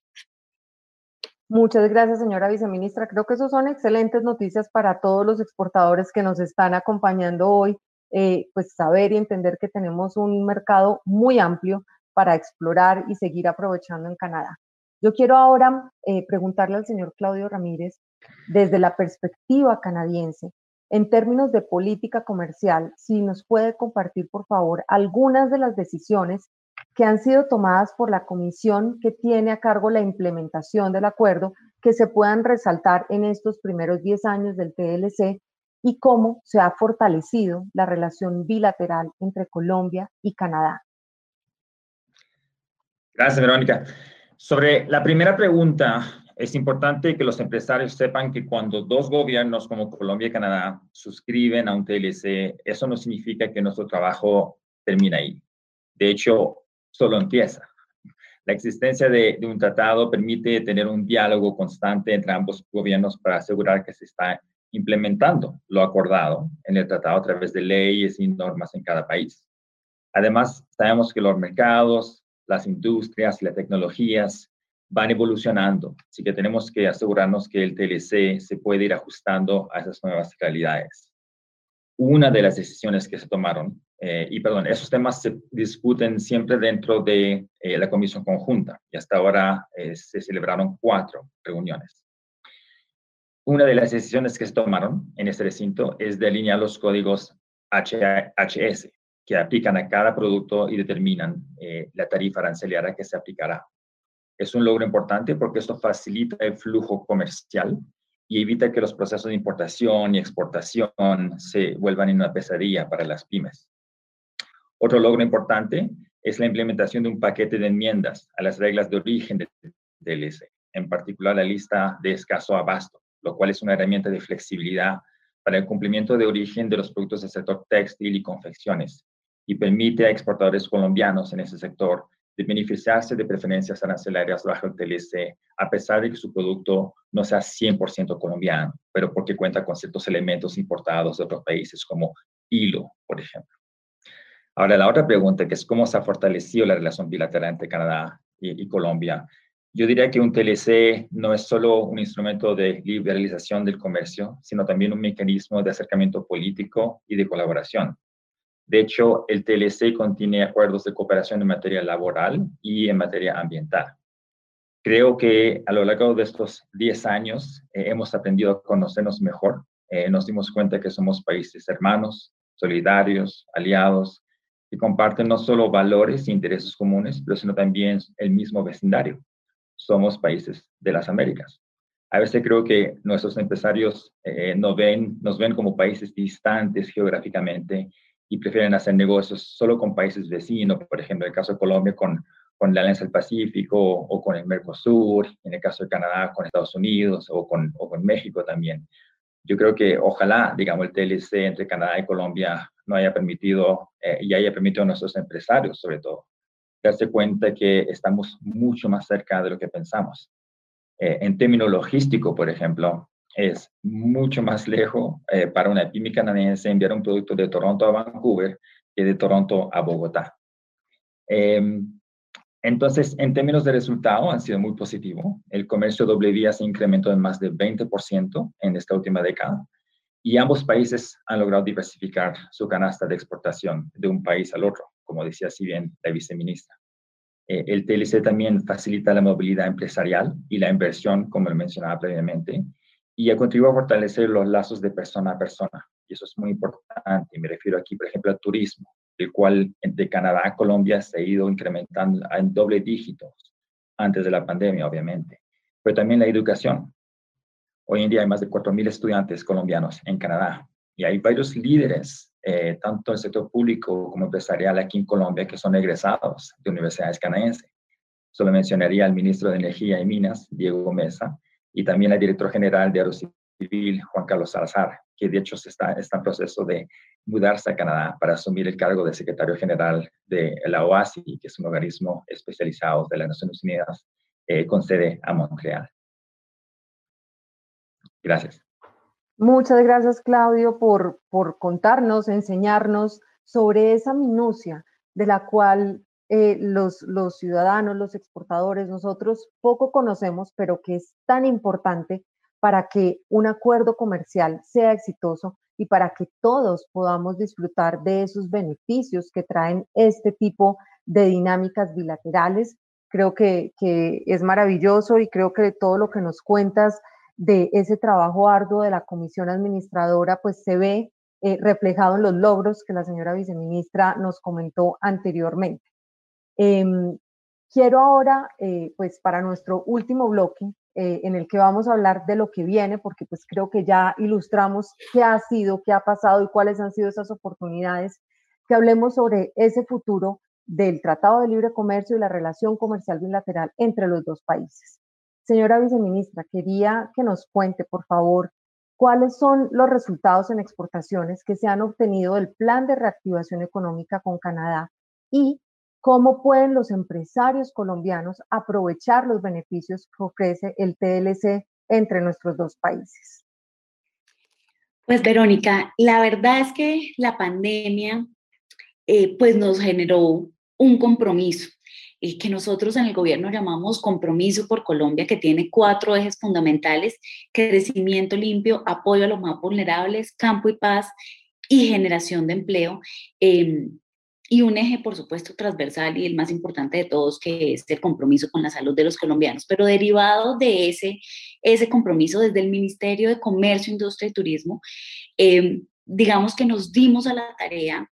Muchas gracias, señora viceministra. Creo que eso son excelentes noticias para todos los exportadores que nos están acompañando hoy, eh, pues saber y entender que tenemos un mercado muy amplio para explorar y seguir aprovechando en Canadá. Yo quiero ahora eh, preguntarle al señor Claudio Ramírez, desde la perspectiva canadiense, en términos de política comercial, si nos puede compartir, por favor, algunas de las decisiones que han sido tomadas por la comisión que tiene a cargo la implementación del acuerdo que se puedan resaltar en estos primeros 10 años del TLC y cómo se ha fortalecido la relación bilateral entre Colombia y Canadá. Gracias, Verónica. Sobre la primera pregunta, es importante que los empresarios sepan que cuando dos gobiernos como Colombia y Canadá suscriben a un TLC, eso no significa que nuestro trabajo termina ahí. De hecho, solo empieza. La existencia de, un tratado permite tener un diálogo constante entre ambos gobiernos para asegurar que se está implementando lo acordado en el tratado a través de leyes y normas en cada país. Además, sabemos que los mercados, las industrias y las tecnologías van evolucionando, así que tenemos que asegurarnos que el TLC se puede ir ajustando a esas nuevas realidades. Una de las decisiones que se tomaron, eh, y perdón, esos temas se discuten siempre dentro de eh, la comisión conjunta, y hasta ahora eh, se celebraron cuatro reuniones. Una de las decisiones que se tomaron en este recinto es de alinear los códigos HS, que aplican a cada producto y determinan la tarifa arancelaria que se aplicará. Es un logro importante porque esto facilita el flujo comercial y evita que los procesos de importación y exportación se vuelvan en una pesadilla para las pymes. Otro logro importante es la implementación de un paquete de enmiendas a las reglas de origen del TLC, en particular la lista de escaso abasto, lo cual es una herramienta de flexibilidad para el cumplimiento de origen de los productos del sector textil y confecciones, y permite a exportadores colombianos en ese sector de beneficiarse de preferencias arancelarias bajo el TLC, a pesar de que su producto no sea 100% colombiano, pero porque cuenta con ciertos elementos importados de otros países, como hilo, por ejemplo. Ahora, la otra pregunta, que es cómo se ha fortalecido la relación bilateral entre Canadá y, y Colombia. Yo diría que un TLC no es solo un instrumento de liberalización del comercio, sino también un mecanismo de acercamiento político y de colaboración. De hecho, el TLC contiene acuerdos de cooperación en materia laboral y en materia ambiental. Creo que a lo largo de estos 10 años eh, hemos aprendido a conocernos mejor. Eh, nos dimos cuenta que somos países hermanos, solidarios, aliados, que comparten no solo valores e intereses comunes, pero sino también el mismo vecindario. Somos países de las Américas. A veces creo que nuestros empresarios eh, nos, ven, nos ven como países distantes geográficamente y prefieren hacer negocios solo con países vecinos, por ejemplo, en el caso de Colombia con, con la Alianza del Pacífico o con el Mercosur, en el caso de Canadá con Estados Unidos o con, o con México también. Yo creo que ojalá, digamos, el TLC entre Canadá y Colombia no haya permitido eh, y haya permitido a nuestros empresarios, sobre todo, darse cuenta que estamos mucho más cerca de lo que pensamos. Eh, en términos logísticos, por ejemplo, es mucho más lejos eh, para una pyme canadiense enviar un producto de Toronto a Vancouver que de Toronto a Bogotá. Em, entonces, en términos de resultado, han sido muy positivo. El comercio doble vía se incrementó en más de 20% en esta última década y ambos países han logrado diversificar su canasta de exportación de un país al otro, como decía así bien la viceministra. Eh, el TLC también facilita la movilidad empresarial y la inversión, como lo mencionaba previamente, y contribuido a fortalecer los lazos de persona a persona. Y eso es muy importante. Me refiero aquí, por ejemplo, al turismo, el cual de Canadá a Colombia se ha ido incrementando en doble dígito antes de la pandemia, obviamente. Pero también la educación. Hoy en día hay más de 4.000 estudiantes colombianos en Canadá y hay varios líderes, eh, tanto el sector público como empresarial aquí en Colombia, que son egresados de universidades canadienses. Solo mencionaría al ministro de Energía y Minas, Diego Mesa, y también el director general de Aerocivil, Juan Carlos Salazar, que de hecho está, está en proceso de mudarse a Canadá para asumir el cargo de secretario general de la OASI, que es un organismo especializado de las Naciones Unidas eh, con sede a Montreal. Gracias. Muchas gracias, Claudio, por, por contarnos, enseñarnos sobre esa minucia de la cual eh, los, ciudadanos, los exportadores, nosotros poco conocemos, pero que es tan importante para que un acuerdo comercial sea exitoso y para que todos podamos disfrutar de esos beneficios que traen este tipo de dinámicas bilaterales. Creo que, que es maravilloso y creo que todo lo que nos cuentas de ese trabajo arduo de la comisión administradora, pues se ve eh, reflejado en los logros que la señora viceministra nos comentó anteriormente. Em, quiero ahora, eh, pues para nuestro último bloque, eh, en el que vamos a hablar de lo que viene, porque pues creo que ya ilustramos qué ha sido, qué ha pasado y cuáles han sido esas oportunidades, que hablemos sobre ese futuro del Tratado de Libre Comercio y la relación comercial bilateral entre los dos países. Señora viceministra, quería que nos cuente, por favor, cuáles son los resultados en exportaciones que se han obtenido del Plan de Reactivación Económica con Canadá y cómo pueden los empresarios colombianos aprovechar los beneficios que ofrece el TLC entre nuestros dos países. Pues Verónica, la verdad es que la pandemia eh, pues nos generó un compromiso y que nosotros en el gobierno llamamos compromiso por Colombia, que tiene cuatro ejes fundamentales, crecimiento limpio, apoyo a los más vulnerables, campo y paz y generación de empleo. Em, y un eje, por supuesto, transversal y el más importante de todos, que es el compromiso con la salud de los colombianos. Pero derivado de ese, ese compromiso desde el Ministerio de Comercio, Industria y Turismo, em, digamos que nos dimos a la tarea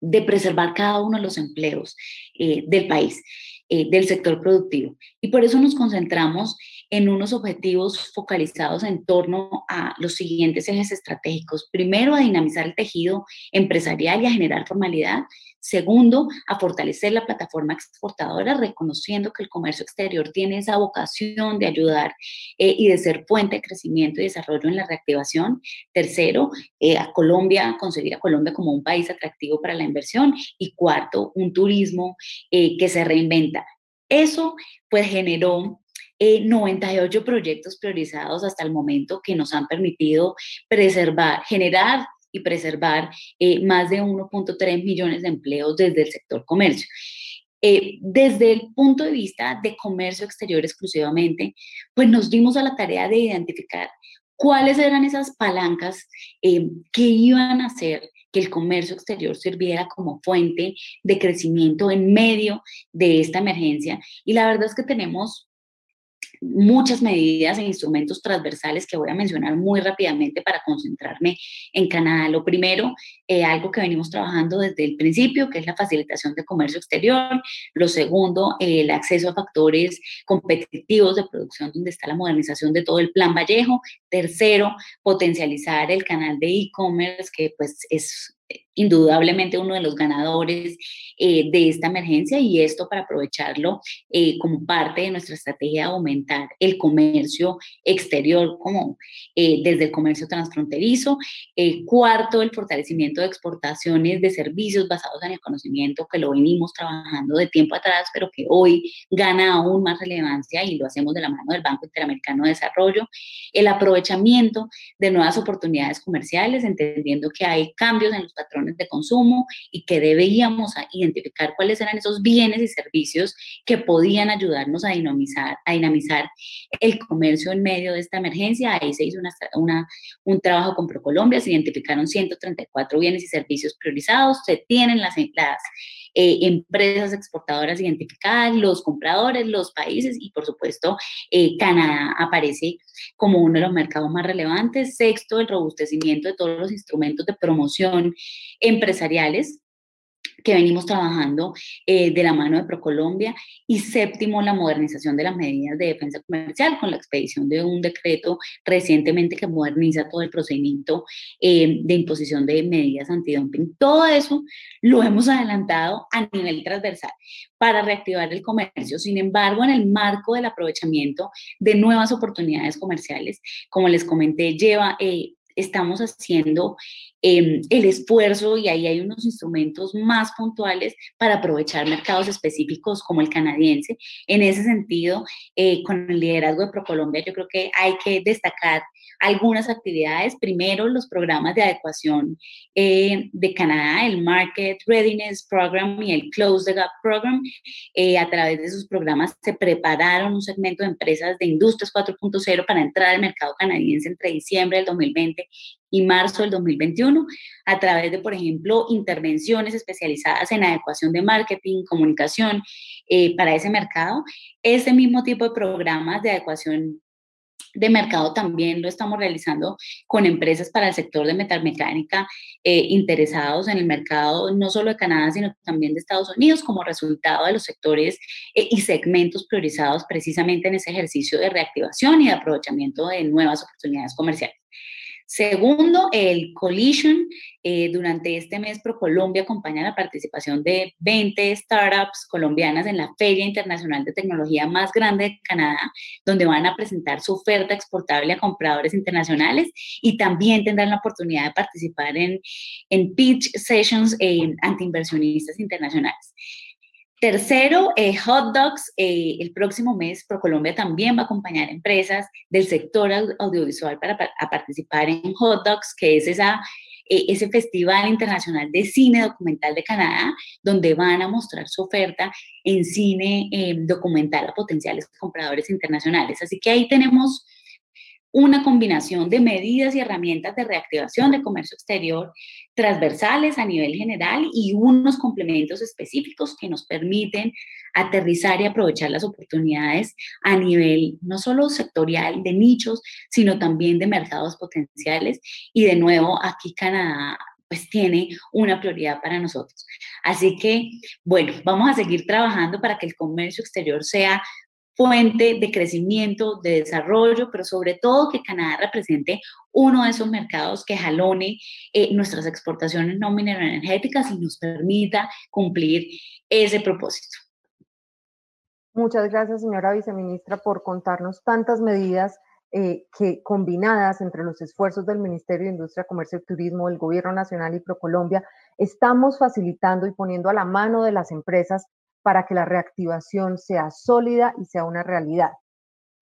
de preservar cada uno de los empleos eh, del país, eh, del sector productivo. Y por eso nos concentramos en unos objetivos focalizados en torno a los siguientes ejes estratégicos. Primero, a dinamizar el tejido empresarial y a generar formalidad. Segundo, a fortalecer la plataforma exportadora, reconociendo que el comercio exterior tiene esa vocación de ayudar eh, y de ser fuente de crecimiento y desarrollo en la reactivación. Tercero, eh, a Colombia, conseguir a Colombia como un país atractivo para la inversión. Y cuarto, un turismo eh, que se reinventa. Eso pues generó 98 proyectos priorizados hasta el momento que nos han permitido preservar, generar y preservar eh, más de 1.3 millones de empleos desde el sector comercio. Eh, desde el punto de vista de comercio exterior exclusivamente, pues nos dimos a la tarea de identificar cuáles eran esas palancas eh, que iban a hacer que el comercio exterior sirviera como fuente de crecimiento en medio de esta emergencia. Y la verdad es que tenemos muchas medidas e instrumentos transversales que voy a mencionar muy rápidamente para concentrarme en Canadá. Lo primero, eh, algo que venimos trabajando desde el principio, que es la facilitación de comercio exterior. Lo segundo, el acceso a factores competitivos de producción, donde está la modernización de todo el plan Vallejo. Tercero, potencializar el canal de e-commerce, que pues es indudablemente uno de los ganadores eh, de esta emergencia y esto para aprovecharlo eh, como parte de nuestra estrategia de aumentar el comercio exterior como eh, desde el comercio transfronterizo. cuarto, el fortalecimiento de exportaciones de servicios basados en el conocimiento que lo venimos trabajando de tiempo atrás, pero que hoy gana aún más relevancia y lo hacemos de la mano del Banco Interamericano de Desarrollo. El aprovechamiento de nuevas oportunidades comerciales, entendiendo que hay cambios en los patrones de consumo y que debíamos identificar cuáles eran esos bienes y servicios que podían ayudarnos a dinamizar, a dinamizar el comercio en medio de esta emergencia. Ahí se hizo una, un trabajo con ProColombia, se identificaron 134 bienes y servicios priorizados, se tienen las, las eh, empresas exportadoras identificadas, los compradores, los países y por supuesto eh, Canadá aparece como uno de los mercados más relevantes. Sexto, el robustecimiento de todos los instrumentos de promoción empresariales que venimos trabajando eh, de la mano de ProColombia. Y séptimo, la modernización de las medidas de defensa comercial con la expedición de un decreto recientemente que moderniza todo el procedimiento eh, de imposición de medidas antidumping. Todo eso lo hemos adelantado a nivel transversal para reactivar el comercio. Sin embargo, en el marco del aprovechamiento de nuevas oportunidades comerciales, como les comenté, lleva... Eh, estamos haciendo Em, el esfuerzo y ahí hay unos instrumentos más puntuales para aprovechar mercados específicos como el canadiense. En ese sentido, eh, con el liderazgo de ProColombia, yo creo que hay que destacar algunas actividades. Primero, los programas de adecuación eh, de Canadá, el Market Readiness Program y el Close the Gap Program. Eh, a través de esos programas se prepararon un segmento de empresas de Industrias 4.0 para entrar al mercado canadiense entre diciembre del 2020 y marzo del 2021 a través de, por ejemplo, intervenciones especializadas en adecuación de marketing, comunicación eh, para ese mercado. Ese mismo tipo de programas de adecuación de mercado también lo estamos realizando con empresas para el sector de metalmecánica eh, interesados en el mercado no solo de Canadá, sino también de Estados Unidos como resultado de los sectores eh, y segmentos priorizados precisamente en ese ejercicio de reactivación y de aprovechamiento de nuevas oportunidades comerciales. Segundo, el Collision. Eh, durante este mes ProColombia acompaña la participación de 20 startups colombianas en la Feria Internacional de Tecnología más grande de Canadá, donde van a presentar su oferta exportable a compradores internacionales y también tendrán la oportunidad de participar en, en pitch sessions eh, ante inversionistas internacionales. Tercero, eh, hot dogs. Eh, el próximo mes ProColombia también va a acompañar empresas del sector audiovisual para, participar en hot dogs, que es esa, eh, ese festival internacional de cine documental de Canadá, donde van a mostrar su oferta en cine documental a potenciales compradores internacionales. Así que ahí tenemos una combinación de medidas y herramientas de reactivación de comercio exterior transversales a nivel general y unos complementos específicos que nos permiten aterrizar y aprovechar las oportunidades a nivel no solo sectorial de nichos, sino también de mercados potenciales. Y de nuevo, aquí Canadá pues tiene una prioridad para nosotros. Así que, bueno, vamos a seguir trabajando para que el comercio exterior sea fuente de crecimiento, de desarrollo, pero sobre todo que Canadá represente uno de esos mercados que jalone eh, nuestras exportaciones no mineroenergéticas y nos permita cumplir ese propósito. Muchas gracias, señora viceministra, por contarnos tantas medidas eh, que combinadas entre los esfuerzos del Ministerio de Industria, Comercio y Turismo, el Gobierno Nacional y ProColombia, estamos facilitando y poniendo a la mano de las empresas para que la reactivación sea sólida y sea una realidad.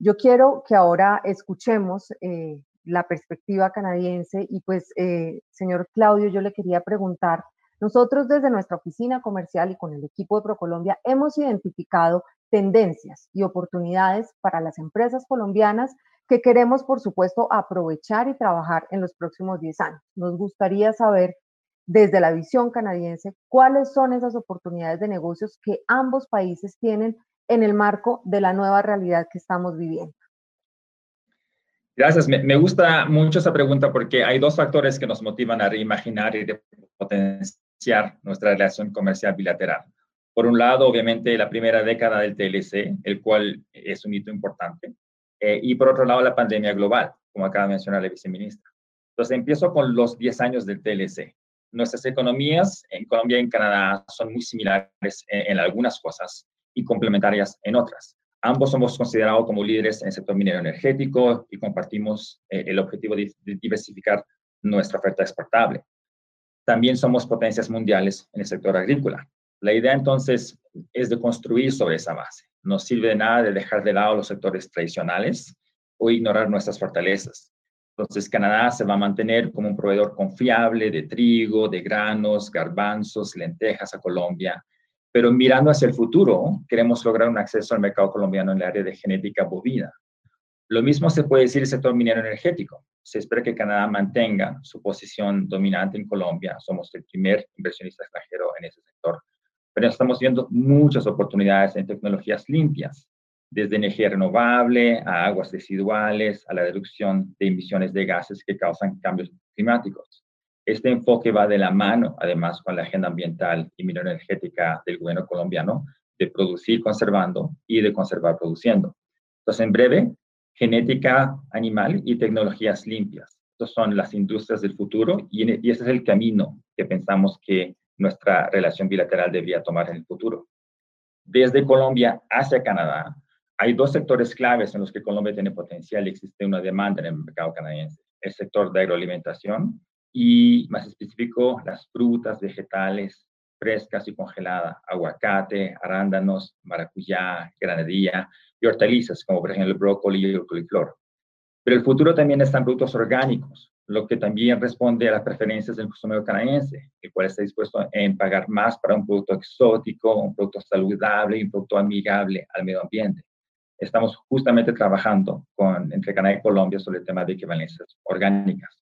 Yo quiero que ahora escuchemos eh, la perspectiva canadiense y pues, eh, señor Claudio, yo le quería preguntar, nosotros desde nuestra oficina comercial y con el equipo de ProColombia hemos identificado tendencias y oportunidades para las empresas colombianas que queremos, por supuesto, aprovechar y trabajar en los próximos 10 años. Nos gustaría saber desde la visión canadiense, cuáles son esas oportunidades de negocios que ambos países tienen en el marco de la nueva realidad que estamos viviendo. Gracias. Me, gusta mucho esa pregunta porque hay dos factores que nos motivan a reimaginar y potenciar nuestra relación comercial bilateral. Por un lado, obviamente, la primera década del TLC, el cual es un hito importante. Eh, y por otro lado, la pandemia global, como acaba de mencionar la viceministra. Entonces, empiezo con los 10 años del TLC nuestras economías en Colombia y en Canadá son muy similares en, algunas cosas y complementarias en otras. Ambos somos considerados como líderes en el sector minero energético y compartimos eh, el objetivo de, diversificar nuestra oferta exportable. También somos potencias mundiales en el sector agrícola. La idea entonces es de construir sobre esa base. No sirve de nada de dejar de lado los sectores tradicionales o ignorar nuestras fortalezas. Entonces, Canadá se va a mantener como un proveedor confiable de trigo, de granos, garbanzos, lentejas a Colombia. Pero mirando hacia el futuro, queremos lograr un acceso al mercado colombiano en el área de genética bovina. Lo mismo se puede decir del sector minero energético. Se espera que Canadá mantenga su posición dominante en Colombia. Somos el primer inversionista extranjero en ese sector. Pero estamos viendo muchas oportunidades en tecnologías limpias, desde energía renovable a aguas residuales, a la reducción de emisiones de gases que causan cambios climáticos. Este enfoque va de la mano, además, con la agenda ambiental y energética del gobierno colombiano de producir conservando y de conservar produciendo. Entonces, en breve, genética animal y tecnologías limpias. Estas son las industrias del futuro y, y ese es el camino que pensamos que nuestra relación bilateral debería tomar en el futuro. Desde Colombia hacia Canadá, hay dos sectores claves en los que Colombia tiene potencial y existe una demanda en el mercado canadiense. El sector de agroalimentación y, más específico, las frutas, vegetales frescas y congeladas, aguacate, arándanos, maracuyá, granadilla y hortalizas, como por ejemplo el brócoli y el coliflor. Pero el futuro también está en productos orgánicos, lo que también responde a las preferencias del consumidor canadiense, el cual está dispuesto en pagar más para un producto exótico, un producto saludable y un producto amigable al medio ambiente. Estamos justamente trabajando con, entre Canadá y Colombia sobre el tema de equivalencias orgánicas.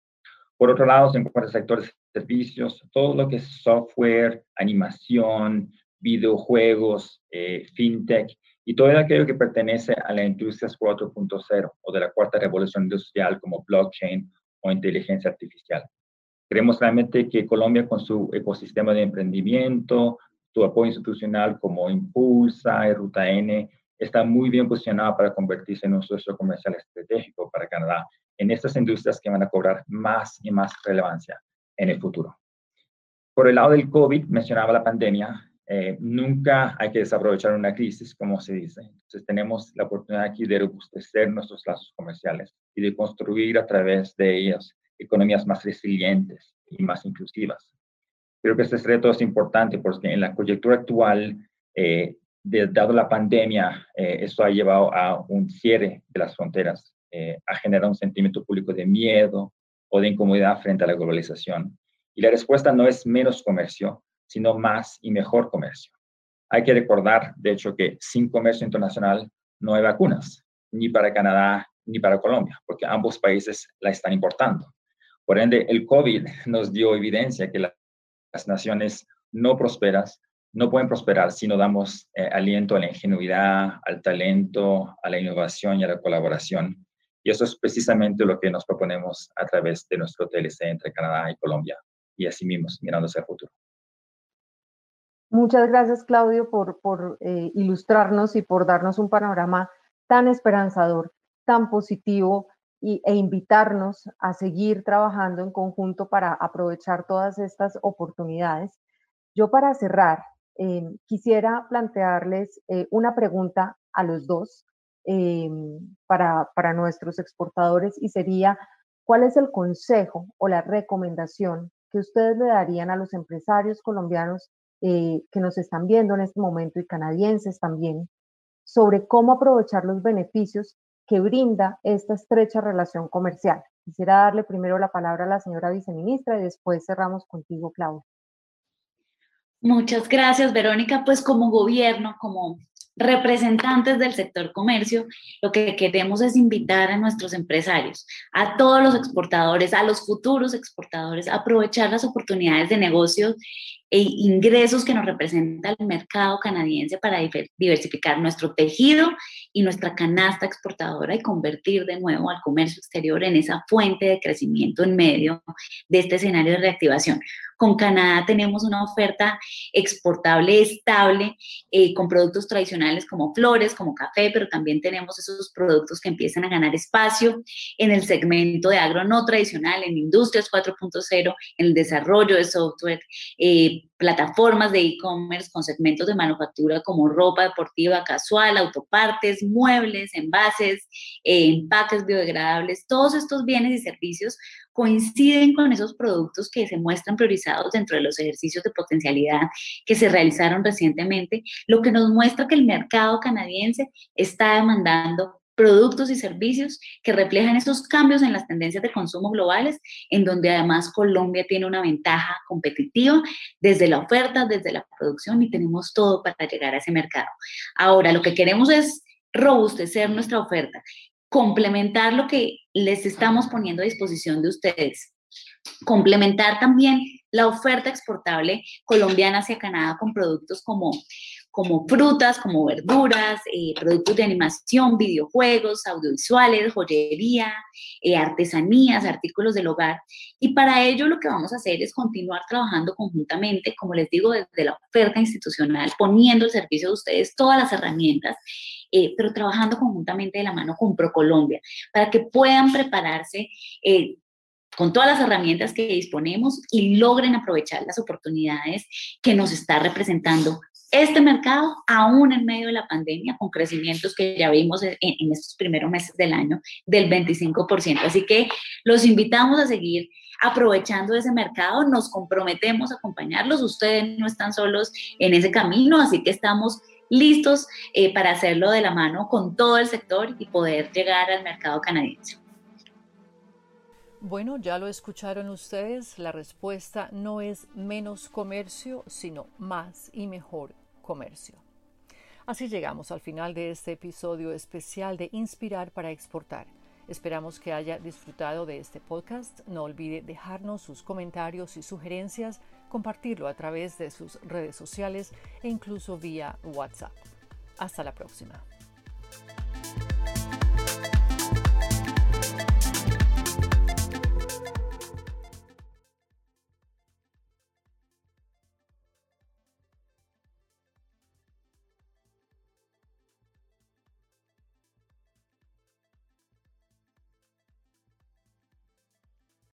Por otro lado, se encuentran sectores de servicios, todo lo que es software, animación, videojuegos, eh, fintech y todo aquello que pertenece a la industria 4.0 o de la cuarta revolución industrial como blockchain o inteligencia artificial. Creemos realmente que Colombia con su ecosistema de emprendimiento, su apoyo institucional como Impulsa y Ruta N, está muy bien posicionado para convertirse en un socio comercial estratégico para Canadá en estas industrias que van a cobrar más y más relevancia en el futuro. Por el lado del COVID, mencionaba la pandemia, eh, nunca hay que desaprovechar una crisis, como se dice. Entonces tenemos la oportunidad aquí de robustecer nuestros lazos comerciales y de construir a través de ellos economías más resilientes y más inclusivas. Creo que este reto es importante porque en la coyuntura actual, eh, dado la pandemia, eh, esto ha llevado a un cierre de las fronteras, eh, ha generado un sentimiento público de miedo o de incomodidad frente a la globalización. Y la respuesta no es menos comercio, sino más y mejor comercio. Hay que recordar, de hecho, que sin comercio internacional no hay vacunas, ni para Canadá ni para Colombia, porque ambos países la están importando. Por ende, el COVID nos dio evidencia que las naciones no prosperas no pueden prosperar si no damos eh, aliento a la ingenuidad, al talento, a la innovación y a la colaboración. Y eso es precisamente lo que nos proponemos a través de nuestro TLC entre Canadá y Colombia y así mismo mirando hacia el futuro. Muchas gracias, Claudio, por, por eh, ilustrarnos y por darnos un panorama tan esperanzador, tan positivo y, e invitarnos a seguir trabajando en conjunto para aprovechar todas estas oportunidades. Yo para cerrar, eh, quisiera plantearles eh, una pregunta a los dos para, para nuestros exportadores y sería, ¿cuál es el consejo o la recomendación que ustedes le darían a los empresarios colombianos eh, que nos están viendo en este momento y canadienses también, sobre cómo aprovechar los beneficios que brinda esta estrecha relación comercial. Quisiera darle primero la palabra a la señora viceministra y después cerramos contigo, Claudia. Muchas gracias, Verónica. Pues como gobierno, como representantes del sector comercio, lo que queremos es invitar a nuestros empresarios, a todos los exportadores, a los futuros exportadores, a aprovechar las oportunidades de negocios e ingresos que nos representa el mercado canadiense para diversificar nuestro tejido y nuestra canasta exportadora y convertir de nuevo al comercio exterior en esa fuente de crecimiento en medio de este escenario de reactivación. Con Canadá tenemos una oferta exportable estable eh, con productos tradicionales como flores, como café, pero también tenemos esos productos que empiezan a ganar espacio en el segmento de agro no tradicional, en industrias 4.0, en el desarrollo de software, eh, plataformas de e-commerce con segmentos de manufactura como ropa deportiva casual, autopartes, muebles, envases, eh, empaques biodegradables, todos estos bienes y servicios coinciden con esos productos que se muestran priorizados dentro de los ejercicios de potencialidad que se realizaron recientemente, lo que nos muestra que el mercado canadiense está demandando productos y servicios que reflejan esos cambios en las tendencias de consumo globales, en donde además Colombia tiene una ventaja competitiva desde la oferta, desde la producción y tenemos todo para llegar a ese mercado. Ahora, lo que queremos es robustecer nuestra oferta, complementar lo que les estamos poniendo a disposición de ustedes, complementar también la oferta exportable colombiana hacia Canadá con productos como como frutas, como verduras, eh, productos de animación, videojuegos, audiovisuales, joyería, eh, artesanías, artículos del hogar. Y para ello lo que vamos a hacer es continuar trabajando conjuntamente, como les digo, desde la oferta institucional, poniendo al servicio de ustedes todas las herramientas eh, pero trabajando conjuntamente de la mano con ProColombia, para que puedan prepararse con todas las herramientas que disponemos y logren aprovechar las oportunidades que nos está representando este mercado, aún en medio de la pandemia, con crecimientos que ya vimos en, estos primeros meses del año del 25%. Así que los invitamos a seguir aprovechando ese mercado, nos comprometemos a acompañarlos, ustedes no están solos en ese camino, así que estamos listos eh, para hacerlo de la mano con todo el sector y poder llegar al mercado canadiense. Bueno, ya lo escucharon ustedes, la respuesta no es menos comercio, sino más y mejor comercio. Así llegamos al final de este episodio especial de Inspirar para Exportar. Esperamos que haya disfrutado de este podcast. No olvide dejarnos sus comentarios y sugerencias, compartirlo a través de sus redes sociales e incluso vía WhatsApp. Hasta la próxima.